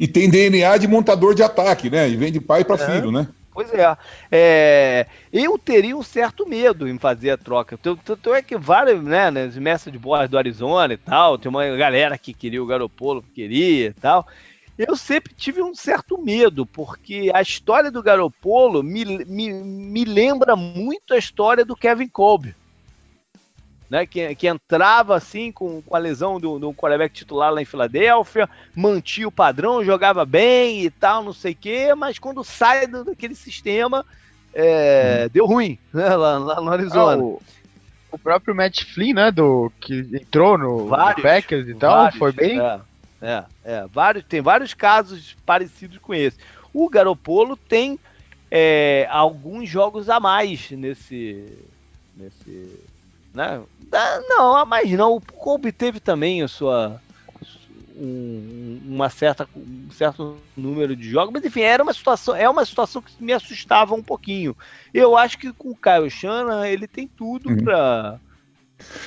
E tem DNA de montador de ataque, né? E vem de pai para é. filho, né? Pois é. é. Eu teria um certo medo em fazer a troca. Tanto é que vários, né, nas mestres de bola do Arizona e tal, tem uma galera que queria o Garopolo, que queria e tal. Eu sempre tive um certo medo, porque a história do Garopolo me, me, me lembra muito a história do Kevin Colby né, que, que entrava assim com, com a lesão do, do quarterback titular lá em Filadélfia, mantinha o padrão, jogava bem e tal, não sei o quê, mas quando sai do, daquele sistema, é, hum. deu ruim né, lá, lá no Arizona. Ah, o, o, próprio Matt Flynn, né, do, que entrou no, vários, no Packers e tal, vários, foi bem... É, é, é, vários, tem vários casos parecidos com esse. O Garopolo tem é, alguns jogos a mais nesse, nesse né? Não, mas não. O Kobe teve também a sua um, uma certa, um certo número de jogos, mas enfim, era uma situação, é uma situação que me assustava um pouquinho. Eu acho que com o Caio Shana ele tem tudo uhum. para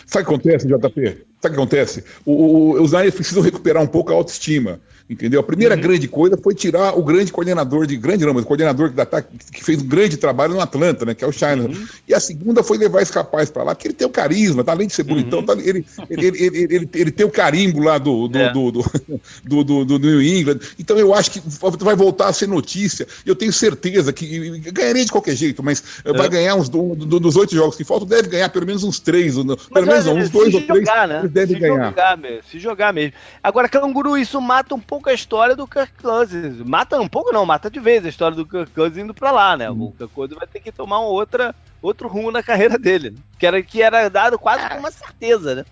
Sabe o que acontece, JP? Sabe o que acontece? O, o, os Niners precisam recuperar um pouco a autoestima. Entendeu? A primeira uhum. grande coisa foi tirar o grande coordenador de grande não, mas o coordenador que, tá, que fez um grande trabalho no Atlanta, né? Que é o China. Uhum. E a segunda foi levar esse rapaz para lá, porque ele tem o carisma, tá? além de ser bonitão, uhum. tá, ele, ele, ele, ele, ele, tem o carimbo lá do do, é. do, do, [laughs] do, do, do, New England. Então eu acho que vai voltar a ser notícia. Eu tenho certeza que ganharia de qualquer jeito, mas é. vai ganhar uns do, dos oito jogos que faltam, deve ganhar pelo menos uns três, pelo menos uns dois ou três. Né? Deve ganhar. Jogar, mesmo, se jogar mesmo. Agora, Canguru, isso mata um pouco a história do Kirk Cousins. Mata um pouco, não, mata de vez a história do Kirk Cousins indo pra lá, né? Hum. O Kirk Cousins vai ter que tomar um outra, outro rumo na carreira dele. Né? Que, era, que era dado quase com uma certeza, né?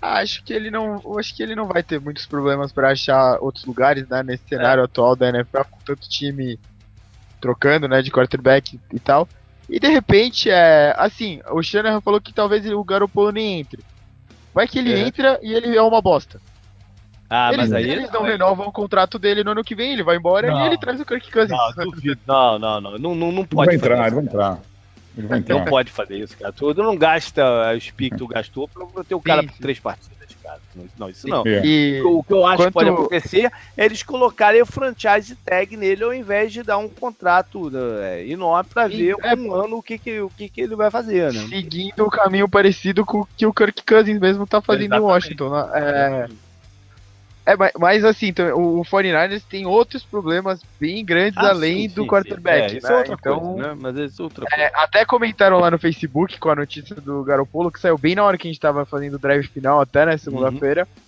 Acho que ele não, acho que ele não vai ter muitos problemas para achar outros lugares, né, nesse cenário é. atual da NFL com tanto time trocando, né, de quarterback e tal. E de repente, é, assim, o Shanahan falou que talvez o Garoppolo nem entre. Vai que ele é. entra e ele é uma bosta. Ah, eles, mas aí eles não, não renovam o contrato dele no ano que vem, ele vai embora não. e ele traz o Kirk Cousins. Não, duvido. [laughs] Não, não, não, não, não, não pode. Ele vai entrar, ele vai entrar. Ele vai entrar. Não pode fazer isso, cara. Tu não gasta o speak que tu gastou pra ter o cara por três partidas, cara. Não, isso não. É. E o que eu acho quanto... que pode acontecer é eles colocarem o franchise tag nele ao invés de dar um contrato né, enorme pra ver é... um ano o que, que, o que, que ele vai fazer, né? Seguindo o caminho parecido com o que o Kirk Cousins mesmo tá fazendo Exatamente. em Washington. Né? É... É, mas assim, então, o 49ers tem outros problemas bem grandes ah, além sim, do sim, quarterback. Sim. É, isso né? é outra então, coisa, né? Mas isso é outra é, coisa. Até comentaram lá no Facebook com a notícia do Garopolo, que saiu bem na hora que a gente tava fazendo o drive final, até na né, segunda-feira. Uhum.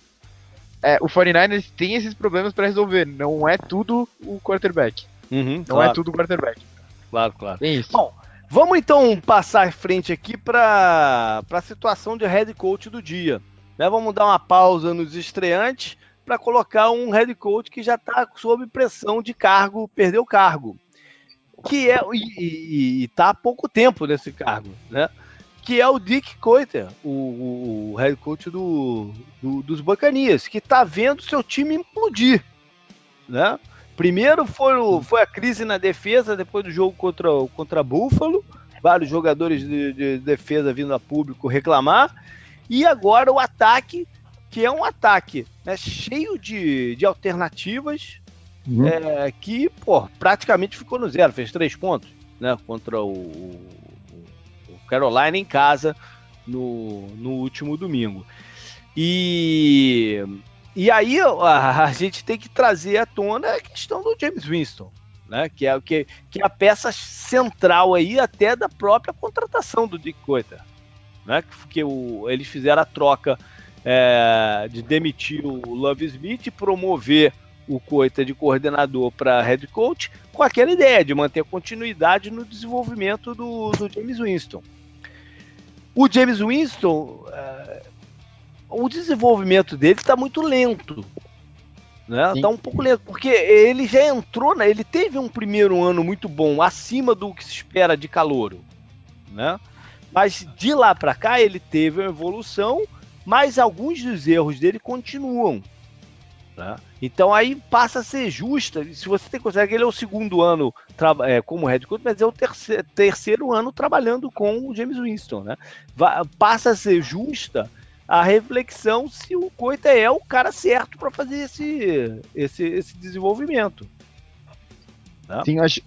É, o 49ers tem esses problemas para resolver. Não é tudo o quarterback. Uhum, não é claro. é tudo o quarterback. Claro, claro. É isso. Bom, vamos então passar à frente aqui para a situação de head coach do dia. Né? Vamos dar uma pausa nos estreantes para colocar um head coach que já está sob pressão de cargo, perdeu cargo. Que é, e está há pouco tempo nesse cargo, né? Que é o Dick Coiter, o, o head coach do, do, dos Bacanias, que está vendo seu time implodir, né? Primeiro foi, o, foi a crise na defesa depois do jogo contra, contra Buffalo, vários jogadores de, de defesa vindo a público reclamar, e agora o ataque que é um ataque né, cheio de, de alternativas, uhum. é, que pô, praticamente ficou no zero, fez três pontos né, contra o, o Carolina em casa no, no último domingo. E, e aí a, a, gente tem que trazer à tona a questão do James Winston. Né, que, é, que, que é a peça central aí até da própria contratação do Dick Coiter. Né, que, que o, eles fizeram a troca é, de demitir o Love Smith e promover o Coita de coordenador para head coach, com aquela ideia de manter continuidade no desenvolvimento do, do James Winston. O James Winston, é, o desenvolvimento dele está muito lento. Né? Tá um pouco lento, porque ele já entrou, né? ele teve um primeiro ano muito bom, acima do que se espera de calouro. Né? Mas de lá para cá ele teve uma evolução mas alguns dos erros dele continuam. Né? Então aí passa a ser justa. Se você tem que ele é o segundo ano é, como head coach, mas é o terceiro, terceiro ano trabalhando com o James Winston. Né? passa a ser justa a reflexão se o Coita é o cara certo para fazer esse, esse, esse desenvolvimento. Tá? Sim, acho,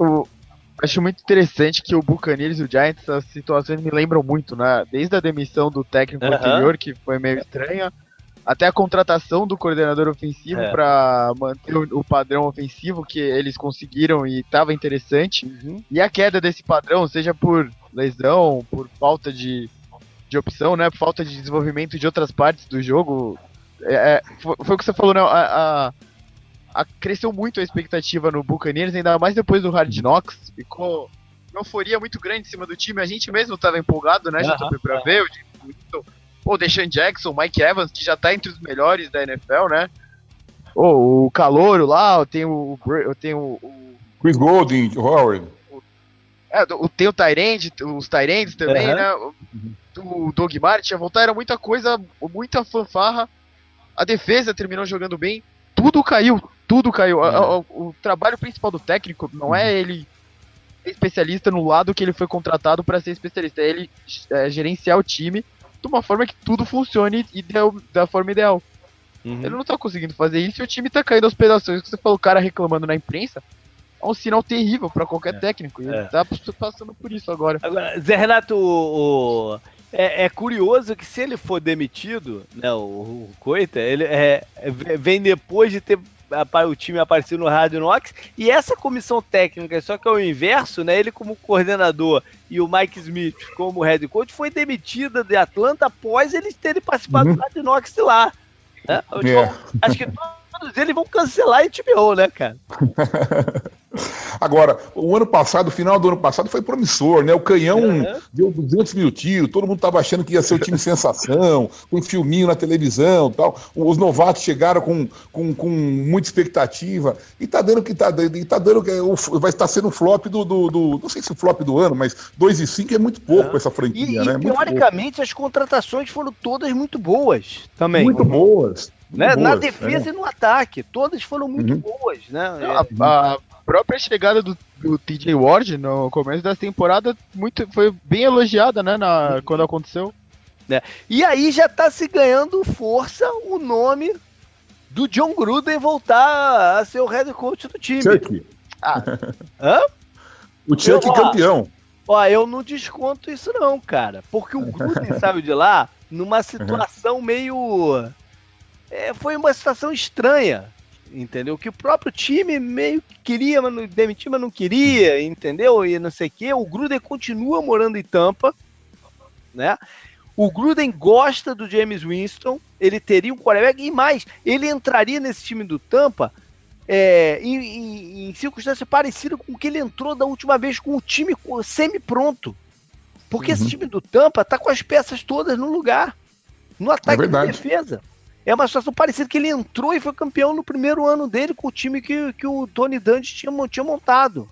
acho muito interessante que o Buccaneers e o Giants, as situações me lembram muito, né? Desde a demissão do técnico uhum. anterior, que foi meio estranha, até a contratação do coordenador ofensivo é. para manter o, o, padrão ofensivo que eles conseguiram e estava interessante. Uhum. E a queda desse padrão, seja por lesão, por falta de, de opção, né, falta de desenvolvimento de outras partes do jogo, é, é foi, foi, o que você falou, né, a, a, a, cresceu muito a expectativa no Buccaneers, ainda mais depois do Hard Knocks, ficou uma euforia muito grande em cima do time, a gente mesmo estava empolgado, né, uhum. JP, pra ver, o, o Deshaun Jackson, Mike Evans, que já tá entre os melhores da NFL, né? Oh, o Calouro lá, eu tenho o. Eu tenho o. Chris Golding, Howard. É, o, tem o Tyrande, os Tyrands também, uhum. né? O, o Doug Martin ia voltar, era muita coisa, muita fanfarra. A defesa terminou jogando bem. Tudo caiu, tudo caiu. Uhum. O, o, trabalho principal do técnico não é ele ser especialista no lado que ele foi contratado para ser especialista, é ele é, gerenciar o time de uma forma que tudo funcione e deu, da forma ideal. Uhum. Ele não tá conseguindo fazer isso e o time tá caindo aos pedaços. Você falou o cara reclamando na imprensa. É um sinal terrível para qualquer é. técnico. E é. ele tá passando por isso agora. Agora, Zé Renato, o, o, é, é, curioso que se ele for demitido, né, o, o Coita, ele é, vem depois de ter o time aparecer no Rádio Nox. E essa comissão técnica, só que é o inverso, né? Ele como coordenador e o Mike Smith como head coach foi demitida de Atlanta após eles terem participado uhum. do Rádio Nox lá. Né? É. Acho que [laughs] todos eles vão cancelar a HBO, né, cara? [laughs] Agora, o ano passado, o final do ano passado foi promissor, né? O Canhão uhum. deu 200 mil tiros, todo mundo estava achando que ia ser o time [laughs] sensação, com um filminho na televisão tal. Os novatos chegaram com, com, com muita expectativa e tá dando que tá, e tá dando que é vai estar sendo o flop do, do, do, Não sei se o flop do ano, mas 2 e 5 é muito pouco uhum. essa franquia, e, né? E, teoricamente, as contratações foram todas muito boas também. Muito boas. Né? Boas, Na defesa é. e no ataque, todas foram muito uhum. boas, né? A, a, própria chegada do, do TJ Ward no começo da temporada muito, foi bem elogiada, né, na, quando aconteceu. É. E aí já tá se ganhando força o nome do John Gruden voltar a ser o head coach do time. Chuck. Ah. [laughs] Hã? O Chuck eu, campeão. Ó, eu não desconto isso não, cara. Porque o [laughs] Gruden saiu de lá numa situação meio... É, foi uma situação estranha entendeu? Que o próprio time meio que queria, mas não, demitir, mas não queria, entendeu? E não sei o quê. O Gruden continua morando em Tampa, né? O Gruden gosta do James Winston, ele teria um quarterback e mais, ele entraria nesse time do Tampa é, em, em, em circunstância parecida com o que ele entrou da última vez com o time semi-pronto. Porque uhum. esse time do Tampa tá com as peças todas no lugar. No ataque é e na defesa. É uma situação parecida que ele entrou e foi campeão no primeiro ano dele com o time que, que o Tony Dungy tinha, tinha montado.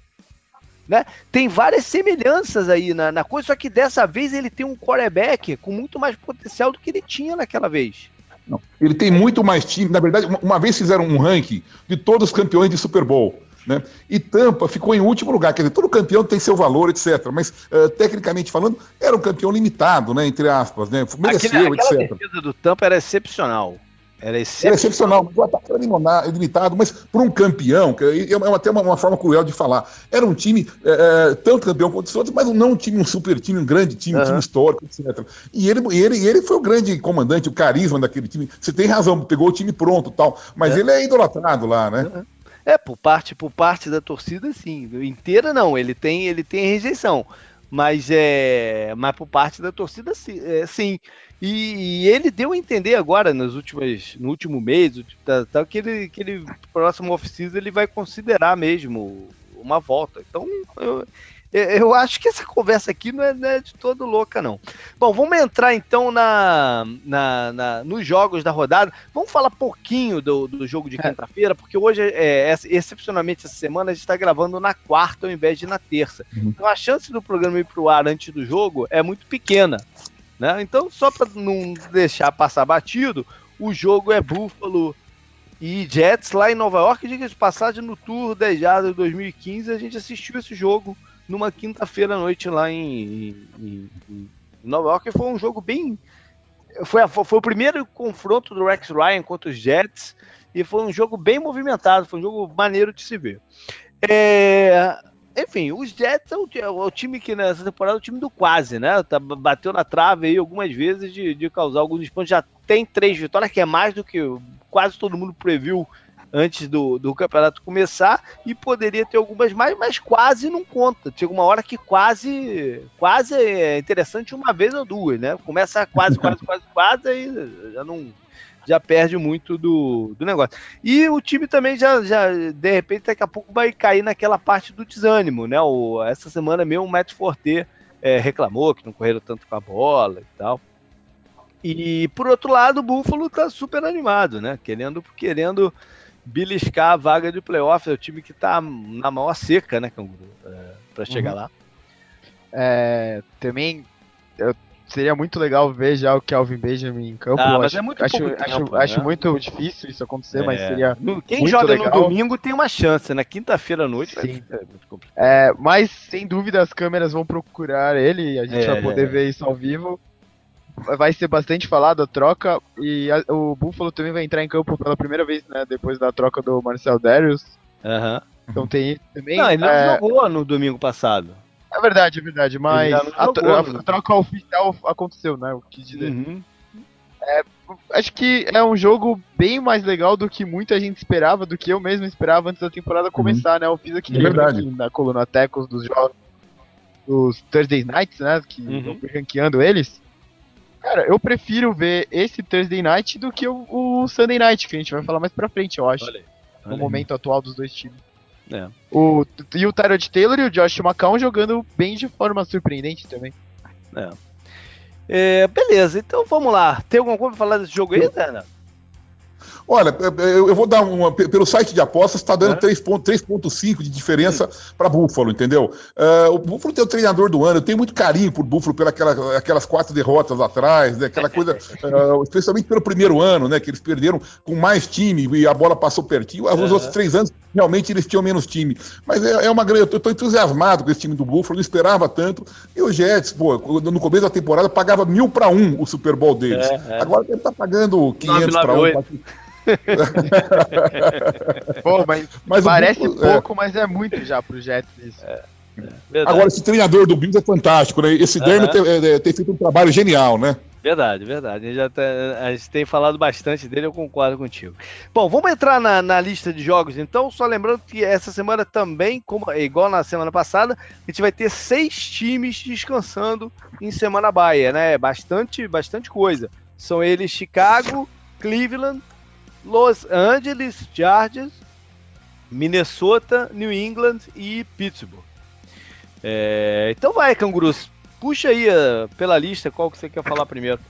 Né? Tem várias semelhanças aí na, na, coisa, só que dessa vez ele tem um quarterback com muito mais potencial do que ele tinha naquela vez. Não, ele tem muito mais time. Na verdade, uma, uma vez fizeram um ranking de todos os campeões de Super Bowl. Né? E Tampa ficou em último lugar, quer dizer, todo campeão tem seu valor, etc. Mas, uh, tecnicamente falando, era um campeão limitado, né? Entre aspas, né? Mereceu, aquela etc. defesa do Tampa era excepcional. Era excepcional. Era excepcional, mas o ataque era limitado, mas para um campeão, que é, é até uma, uma, forma cruel de falar, era um time, é, tanto campeão quanto os outros, mas não um time, um super time, um grande time, uhum. um time histórico, etc. E ele, ele, ele foi o grande comandante, o carisma daquele time. Você tem razão, pegou o time pronto tal, mas é. ele é idolatrado lá, né? Uhum. É, por parte, por parte da torcida, sim. Inteira não, ele tem, ele tem rejeição. Mas é. Mas por parte da torcida, sim. É, sim. E, e, ele deu a entender agora, nas últimas, no último mês, tá, tá, que ele, que ele próximo off-season ele vai considerar mesmo uma volta. Então, eu, eu acho que essa conversa aqui não é, não é, de todo louca, não. Bom, vamos entrar então na, na, na nos jogos da rodada. Vamos falar pouquinho do, do jogo de é. quinta-feira, porque hoje, é, excepcionalmente essa semana, a gente está gravando na quarta ao invés de na terça. Uhum. Então a chance do programa ir para o ar antes do jogo é muito pequena. Né? Então, só para não deixar passar batido, o jogo é Buffalo e Jets lá em Nova York. Diga de passagem, no Tour 10 de 2015, a gente assistiu esse jogo numa quinta-feira à noite lá em, em, em, Nova York. Foi um jogo bem foi, a, foi o primeiro confronto do Rex Ryan contra os Jets e foi um jogo bem movimentado, foi um jogo maneiro de se ver. É, enfim, os Jets é o, é o, time que nessa temporada é o time do quase, né? Tá, bateu na trave aí algumas vezes de, de causar alguns pontos. Já tem três vitórias, que é mais do que quase todo mundo previu antes do, do campeonato começar e poderia ter algumas mais, mas quase não conta. Chega uma hora que quase quase é interessante uma vez ou duas, né? Começa quase, quase, [laughs] quase, quase e já não já perde muito do, do negócio. E o time também já, já, de repente, daqui a pouco vai cair naquela parte do desânimo, né? O, essa semana mesmo o Matt Forte é, reclamou que não correram tanto com a bola e tal. E por outro lado, o Buffalo tá super animado, né? Querendo, querendo beliscar a vaga de playoff. É o time que tá na maior seca, né, Canguru? É, para chegar uhum. lá. É, também eu, seria muito legal ver já o Kelvin Benjamin em campo. Ah, mas acho, é muito acho, tempo, acho, né? acho, muito difícil isso acontecer, é. mas seria. Quem joga legal. no domingo tem uma chance, na quinta-feira à noite Sim. é muito complicado. É, mas sem dúvida as câmeras vão procurar ele, a gente vai é. poder ver isso ao vivo vai ser bastante falado a troca e a, o Buffalo também vai entrar em campo pela primeira vez, né, depois da troca do Marcel Darius. Uhum. Então tem também. Não, ele não é... jogou no domingo passado. É verdade, é verdade, mas a, jogou, a, a, troca oficial aconteceu, né? O que dizer. Uhum. É, acho que é um jogo bem mais legal do que muita gente esperava, do que eu mesmo esperava antes da temporada uhum. começar, uhum. né? Eu fiz aqui, é na coluna Tecos dos jogos dos Thursday Nights, né? Que uhum. eu fui ranqueando eles. Cara, eu prefiro ver esse Thursday Night do que o, o Sunday Night, que a gente vai falar mais pra frente, eu acho. Olha, olha no momento atual dos dois times. É. O, e o Tyrod Taylor e o Josh McCown jogando bem de forma surpreendente também. É. é beleza, então vamos lá. Tem alguma coisa pra falar desse jogo aí, Dana? Olha, é, é, eu vou dar uma. Pelo site de apostas, está dando é. 3,5 de diferença para Buffalo, entendeu? Uh, o Buffalo tem o treinador do ano, eu tenho muito carinho por Buffalo pelas aquelas quatro derrotas atrás, né? Aquela coisa, uh, [laughs] especialmente pelo primeiro ano, né? Que eles perderam com mais time e a bola passou pertinho. Os outros três anos, realmente, eles tinham menos time. Mas é, é uma grande. Eu estou entusiasmado com esse time do Buffalo, não esperava tanto. E o Jets, pô, no começo da temporada, pagava mil para um o Super Bowl deles. É, é. Agora ele está pagando 500 para um. [laughs] Pô, mas, mas parece é. pouco, é. mas é muito já pro Jets isso. É, é Agora, esse treinador do Bills é fantástico, né? Esse uh -huh. tem, é, tem, feito um trabalho genial, né? Verdade, verdade. A gente, já tá, a gente tem falado bastante dele, eu concordo contigo. Bom, vamos entrar na, na, lista de jogos, então. Só lembrando que essa semana também, como, igual na semana passada, a gente vai ter seis times descansando em semana baia, né? Bastante, bastante coisa. São eles Chicago, Cleveland, Los Angeles Chargers, Minnesota, New England e Pittsburgh. É, então vai, cangurus. Puxa aí uh, pela lista qual que você quer falar primeiro.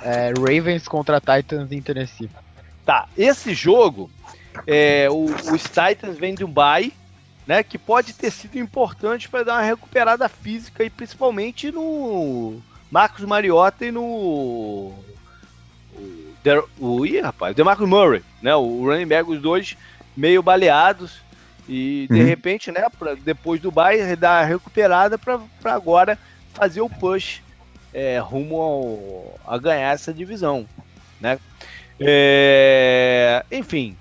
É, Ravens contra Titans em Tennessee. Tá, esse jogo, é, o, os Titans vêm de um bye, né, que pode ter sido importante para dar uma recuperada física e principalmente no Marcos Mariota e no Der, o, ih, rapaz, DeMarcus Murray, né? O running back, os dois meio baleados. E de uhum. repente, né, pra, depois do bye, dar a recuperada para agora fazer o push é, rumo ao, a ganhar essa divisão, né? É, enfim,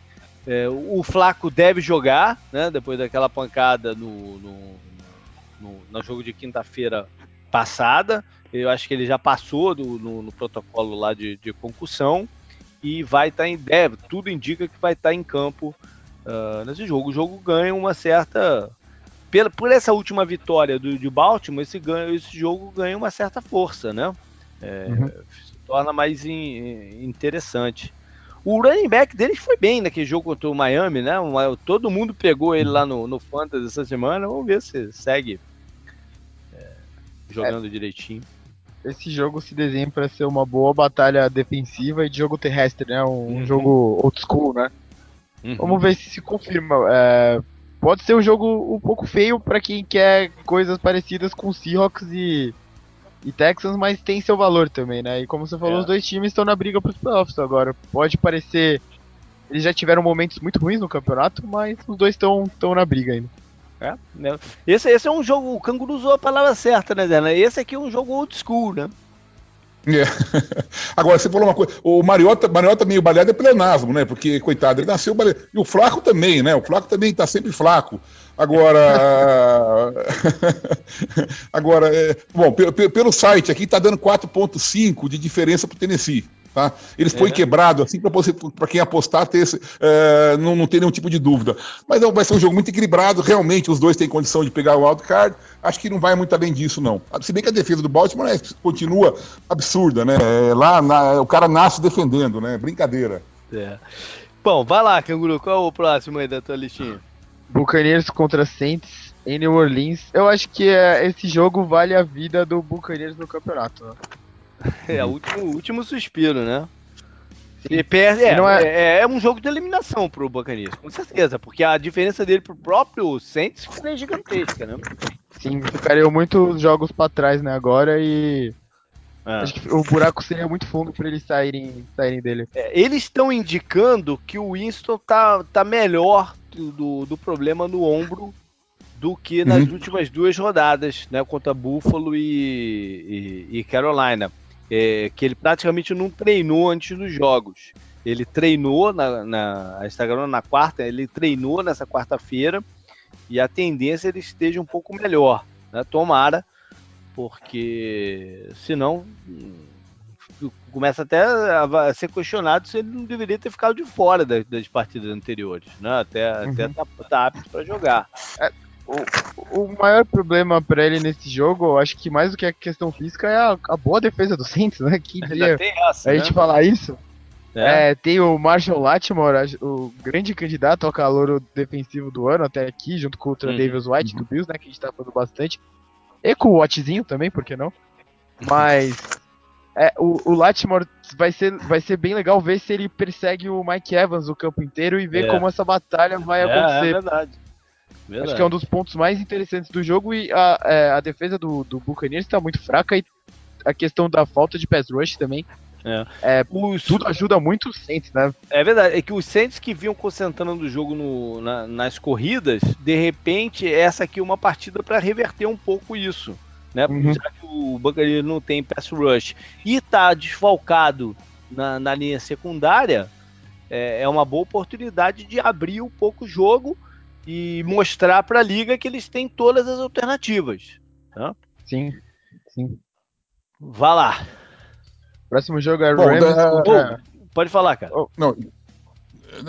é, o Flaco deve jogar, né? Depois daquela pancada no, no, no, no jogo de quinta-feira passada. Eu acho que ele já passou do, no, no protocolo lá de, de, concussão e vai estar tá em deve. Tudo indica que vai estar tá em campo uh, nesse jogo. O jogo ganha uma certa. Pela, por essa última vitória do, de Baltimore, esse, esse jogo ganha uma certa força, né? É, uhum. Se torna mais in, interessante. O running back deles foi bem naquele jogo contra o Miami, né? Todo mundo pegou ele lá no, no Fantasy essa semana. Vamos ver se segue jogando é. direitinho esse jogo se desenha para ser uma boa batalha defensiva e de jogo terrestre, né? Um, uhum. jogo old school, né? Uhum. Vamos ver se se confirma. É, pode ser um jogo um pouco feio para quem quer coisas parecidas com Seahawks e, e Texans, mas tem seu valor também, né? E como você falou, é. os dois times estão na briga para os playoffs agora. Pode parecer. Eles já tiveram momentos muito ruins no campeonato, mas os dois estão na briga ainda. É, né? esse, esse é um jogo, o Canguru usou a palavra certa, né, Zé? Esse aqui é um jogo old school, né? É. [laughs] Agora, você falou uma coisa. O Mariota, Mariota meio baleado é pleonasmo, né? Porque, coitado, ele nasceu baleado. E o Flaco também, né? O Flaco também tá sempre flaco. Agora. [laughs] Agora, é... bom, pelo, pelo site aqui tá dando 4,5 de diferença pro Tennessee. Tá? Ele foi é. quebrado assim para quem apostar ter esse, é, não, não ter nenhum tipo de dúvida. Mas vai ser um jogo muito equilibrado. Realmente os dois têm condição de pegar o wildcard. Acho que não vai muito além disso, não. Se bem que a defesa do Baltimore né, continua absurda, né? É, lá na, o cara nasce defendendo, né? Brincadeira. É. Bom, vai lá, Canguru. Qual é o próximo aí da tua listinha? Buccaneers contra Saints em New Orleans. Eu acho que é, esse jogo vale a vida do Buccaneers no campeonato. Né? É o último, último suspiro, né? E perde, é, é... É, é, um jogo de eliminação pro Buccaneers, com certeza, porque a diferença dele pro próprio Saints é gigantesca, né? Sim, ficariam muitos jogos para trás, né, agora e é. acho que o buraco seria muito fundo para eles saírem, saírem dele. É, eles estão indicando que o Winston tá, tá melhor do, do problema no ombro do que nas uhum. últimas duas rodadas, né, contra Buffalo e, e, e Carolina é, que ele praticamente não treinou antes dos jogos. Ele treinou na, na a Instagram na quarta, ele treinou nessa quarta-feira e a tendência é ele esteja um pouco melhor, né? Tomara, porque senão começa até a ser questionado se ele não deveria ter ficado de fora das, das partidas anteriores, né? Até, uhum. até tá, tá apto para jogar. É, o, o maior problema para ele nesse jogo, eu acho que mais do que a questão física é a, a boa defesa do [laughs] Saints, né? Que dia essa, a né? gente falar isso. É. É, tem o Marshall Latimore, o grande candidato ao calor defensivo do ano até aqui, junto com o Tran uhum. Davis White do Bills, né? Que a gente tá falando bastante. E com o Wattzinho também, por que não? Mas é, o, o Latimore vai ser, vai ser bem legal ver se ele persegue o Mike Evans o campo inteiro e ver é. como essa batalha vai é, acontecer. É verdade. Verdade. Acho que é um dos pontos mais interessantes do jogo e a, é, a defesa do, do Buccaneers está muito fraca e a questão da falta de pass rush também. É. é os... Tudo ajuda muito os Saints, né? É verdade, é que os Saints que vinham concentrando do jogo no, na, nas corridas, de repente, essa aqui é uma partida para reverter um pouco isso. Né? Uhum. Já que o Buccaneers não tem pass rush e está desfalcado na, na linha secundária, é, é uma boa oportunidade de abrir um pouco o jogo e mostrar para a liga que eles têm todas as alternativas. Tá? Sim, sim. Vá lá. Próximo jogo é Bom, Rams da... contra... Pode falar, cara. Oh, não,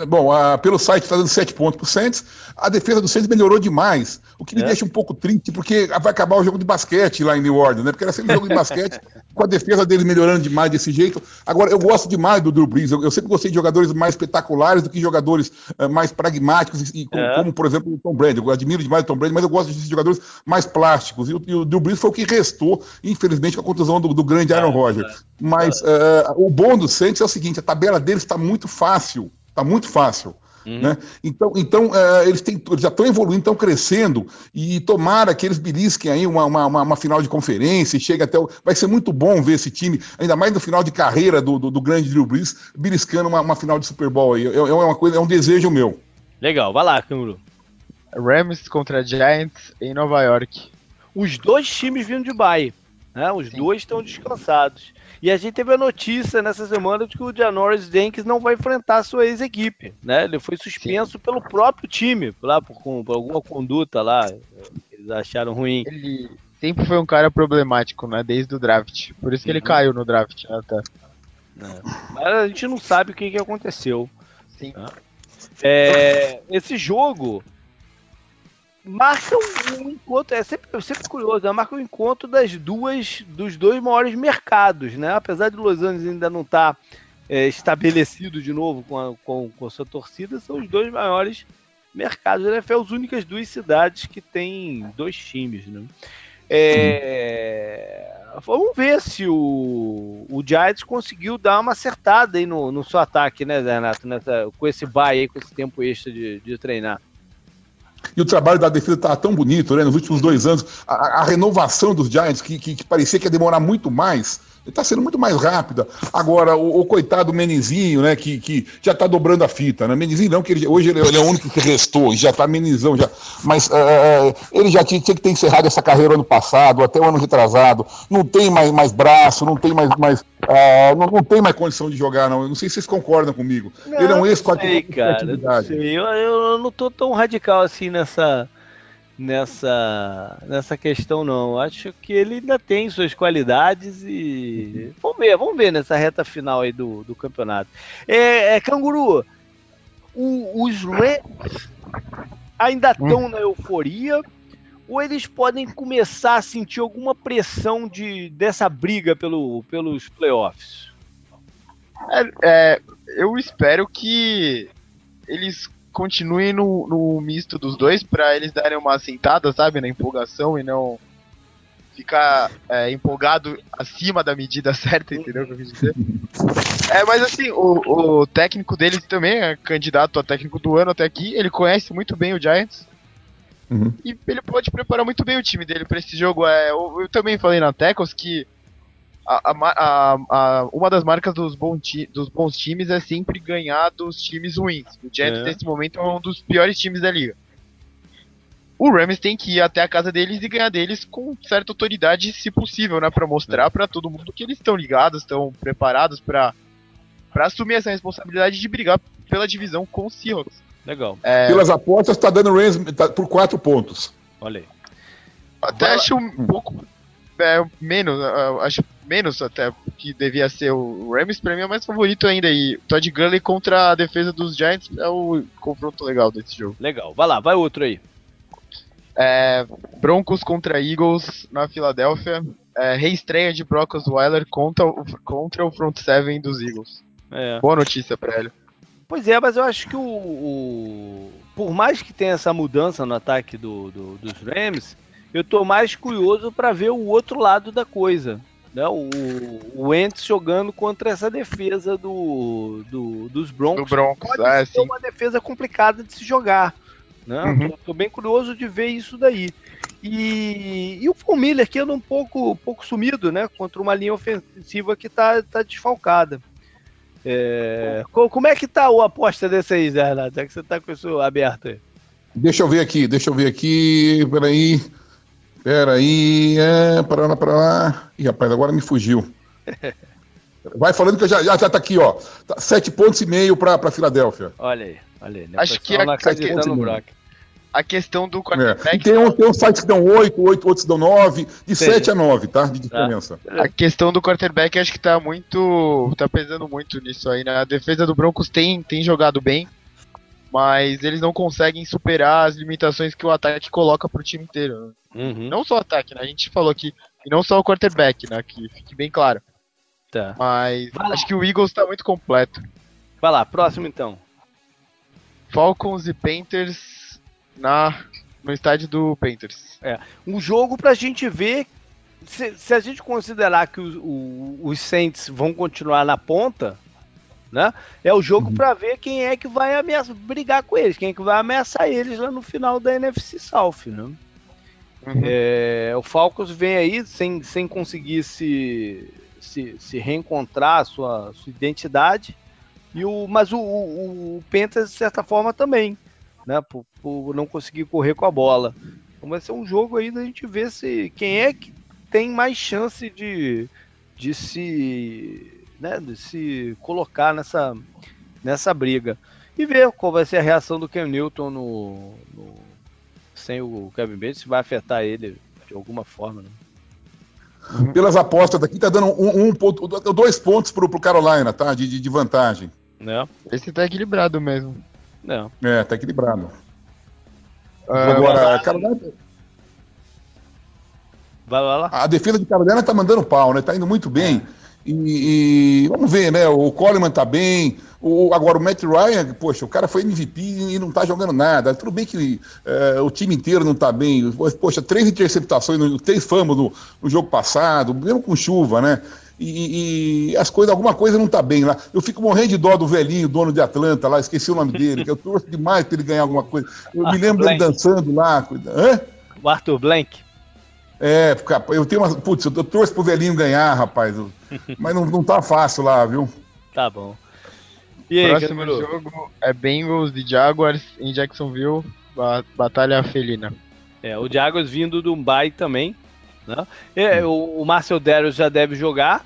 Bom, a, pelo site está dando 7 pontos para o Santos. A defesa do Santos melhorou demais, o que me é. deixa um pouco triste, porque vai acabar o jogo de basquete lá em New Orleans, né? Porque era sempre um jogo de basquete, [laughs] com a defesa dele melhorando demais desse jeito. Agora, eu gosto demais do Drew Brees. Eu, eu sempre gostei de jogadores mais espetaculares do que jogadores uh, mais pragmáticos, e, como, é. como, por exemplo, o Tom Brady. Eu admiro demais o Tom Brady, mas eu gosto de jogadores mais plásticos. E o, e o Drew Brees foi o que restou, infelizmente, com a contusão do, do grande Aaron é, Rodgers. Mas uh, o bom do Santos é o seguinte: a tabela deles está muito fácil. Está muito fácil. Uhum. Né? Então, então uh, eles, têm, eles já estão evoluindo, estão crescendo, e tomara que eles belisquem aí uma, uma, uma, final de conferência, e chega até o... Vai ser muito bom ver esse time, ainda mais no final de carreira do, do, do grande Drew Brees, beliscando uma, uma, final de Super Bowl aí. É, é, uma coisa, é um desejo meu. Legal, vai lá, Canguru. Rams contra Giants em Nova York. Os dois times vindo de bye. Né? Os Sim. dois estão descansados. E a gente teve a notícia nessa semana de que o Janoris Jenkins não vai enfrentar a sua ex-equipe. Né? Ele foi suspenso Sim. pelo próprio time, lá por, por, alguma conduta lá. Eles acharam ruim. Ele sempre foi um cara problemático, né? Desde o draft. Por isso que ele uhum. caiu no draft, né? Até. É. Mas a gente não sabe o que, que aconteceu. Sim. Né? É, esse jogo marca um encontro, é sempre, é sempre curioso, né? marca um encontro das duas, dos dois maiores mercados, né? Apesar de Los Angeles ainda não estar tá, é, estabelecido de novo com a, com, com a sua torcida, são os dois maiores mercados da NFL, as únicas duas cidades que têm dois times, né? É, vamos ver se o, o Giants conseguiu dar uma acertada aí no, no seu ataque, né, Renato? Nessa, com esse bye aí, com esse tempo extra de, de treinar. E o trabalho da defesa estava tão bonito, né? Nos últimos dois anos, a, a renovação dos Giants, que, que, que, parecia que ia demorar muito mais, está sendo muito mais rápida. Agora, o, o coitado Menizinho, né, que, que já está dobrando a fita, né? Menizinho não, que ele, hoje ele, ele, é o único que restou, já está menizão já. Mas uh, ele já tinha, tinha, que ter encerrado essa carreira ano passado, até o ano retrasado. Não tem mais, mais braço, não tem mais. mais uh, não, não, tem mais condição de jogar, não. Eu não sei se vocês concordam comigo. Não, ele é um ex sei, cara, não sei. Eu, eu não tô tão radical assim nessa nessa, nessa questão, não. Acho que ele ainda tem suas qualidades e. Vamos ver, vamos ver nessa reta final aí do, do campeonato. É, é Canguru, o, os Rams ainda estão hum. na euforia ou eles podem começar a sentir alguma pressão de, dessa briga pelo, pelos playoffs? É, é, eu espero que eles continue no, no misto dos dois para eles darem uma assentada, sabe, na empolgação e não ficar é, empolgado acima da medida [laughs] certa, entendeu o que eu quis dizer? É, mas assim, o, o técnico deles também é candidato a técnico do ano até aqui, ele conhece muito bem o Giants. Uhum. E ele pode preparar muito bem o time dele para esse jogo. É, eu, eu, também falei na Tecos que a, a, a, uma das marcas dos, bom ti, dos, bons times é sempre ganhar dos times ruins. O Jets, é. nesse momento, é um dos piores times da liga. O Rams tem que ir até a casa deles e ganhar deles com certa autoridade, se possível, né? Pra mostrar para todo mundo que eles estão ligados, estão preparados para assumir essa responsabilidade de brigar pela divisão com o Seahawks. Legal. É... Pelas apostas, tá dando Rams tá por quatro pontos. Olha aí. Até Vai acho lá. um pouco é, menos, acho menos até que devia ser o Rams, pra mim é o mais favorito ainda. E Todd Gurley contra a defesa dos Giants é o confronto legal desse jogo. Legal, vai lá, vai outro aí. É, Broncos contra Eagles na Filadélfia. É, reestreia de Brock Osweiler contra, contra o front seven dos Eagles. É. Boa notícia pra ele. Pois é, mas eu acho que o, o, Por mais que tenha essa mudança no ataque do, do dos Rams, eu tô mais curioso para ver o outro lado da coisa. Né? O, o Ents jogando contra essa defesa do, do dos Broncos. Do Broncos, pode é, ser sim. uma defesa complicada de se jogar. Né? Uhum. Tô, tô, bem curioso de ver isso daí. E, e o Von Miller que anda um pouco, pouco sumido, né? Contra uma linha ofensiva que tá, tá desfalcada. É, como é que tá a aposta desse aí, Zé Renato? Já que você tá com isso aberto aí. Deixa eu ver aqui, deixa eu ver aqui, peraí. Pera aí, é, para lá, para lá. Ih, rapaz, agora me fugiu. [laughs] Vai falando que eu já, já, já tá aqui, ó. Tá, sete pontos e meio para pra Filadélfia. Olha aí, olha aí. Acho que a, no A questão do quarterback... É. Tem, um, tem um site que dão oito, oito, outros dão nove, de sete a nove, tá? De tá. diferença. A questão do quarterback acho que tá muito... tá pesando muito nisso aí, né? A defesa do Broncos tem, tem jogado bem, mas eles não conseguem superar as limitações que o ataque coloca pro time inteiro. Né? Uhum. Não só o ataque, né? A gente falou aqui, e não só o quarterback, né? Que fique bem claro. Tá. Mas acho que o Eagles tá muito completo. Vai lá, próximo então. Falcons e Panthers na no estádio do Panthers. É, um jogo pra gente ver se, se a gente considerar que os, o, os Saints vão continuar na ponta, né? É o jogo uhum. para ver quem é que vai ameaçar, brigar com eles, quem é que vai ameaçar eles lá no final da NFC South, né? Uhum. É, o Falcons vem aí sem, sem conseguir se, se, se reencontrar a sua, sua identidade, e o, mas o, o, o de certa forma, também, né? Por, por, não conseguir correr com a bola. Então vai ser um jogo aí da gente ver se quem é que tem mais chance de, de se né, de se colocar nessa, nessa briga. E ver qual vai ser a reação do Ken Newton no, no sem o Kevin Bates, se vai afetar ele de alguma forma. Né? Pelas apostas daqui, tá dando um, um ponto, dois pontos pro, pro Carolina, tá? De, de, vantagem. É. Esse tá equilibrado mesmo. É, é tá equilibrado. Uh, Agora, Carolina. Vai lá, lá. A defesa de Carolina tá mandando pau, né? Tá indo muito bem. É. E, e, vamos ver, né? O Coleman tá bem. O, agora o Matt Ryan, poxa, o cara foi MVP e não tá jogando nada. Tudo bem que é, o time inteiro não tá bem. Poxa, três interceptações, três famos no, no, jogo passado, mesmo com chuva, né? E, e, as coisas, alguma coisa não tá bem lá. Eu fico morrendo de dó do velhinho, dono de Atlanta lá, esqueci o nome dele, que eu torço demais pra ele ganhar alguma coisa. Eu Arthur me lembro Blank. dele dançando lá. Hã? O Arthur Blank. É, eu tenho uma. Putz, eu torço pro velhinho ganhar, rapaz. [laughs] Mas não, não tá fácil lá, viu? Tá bom. E aí, Próximo jogo é Bengals e Jaguars em Jacksonville, batalha felina. É, o Jaguars vindo do Mumbai também. Né? É, o, o Marcel Darius já deve jogar.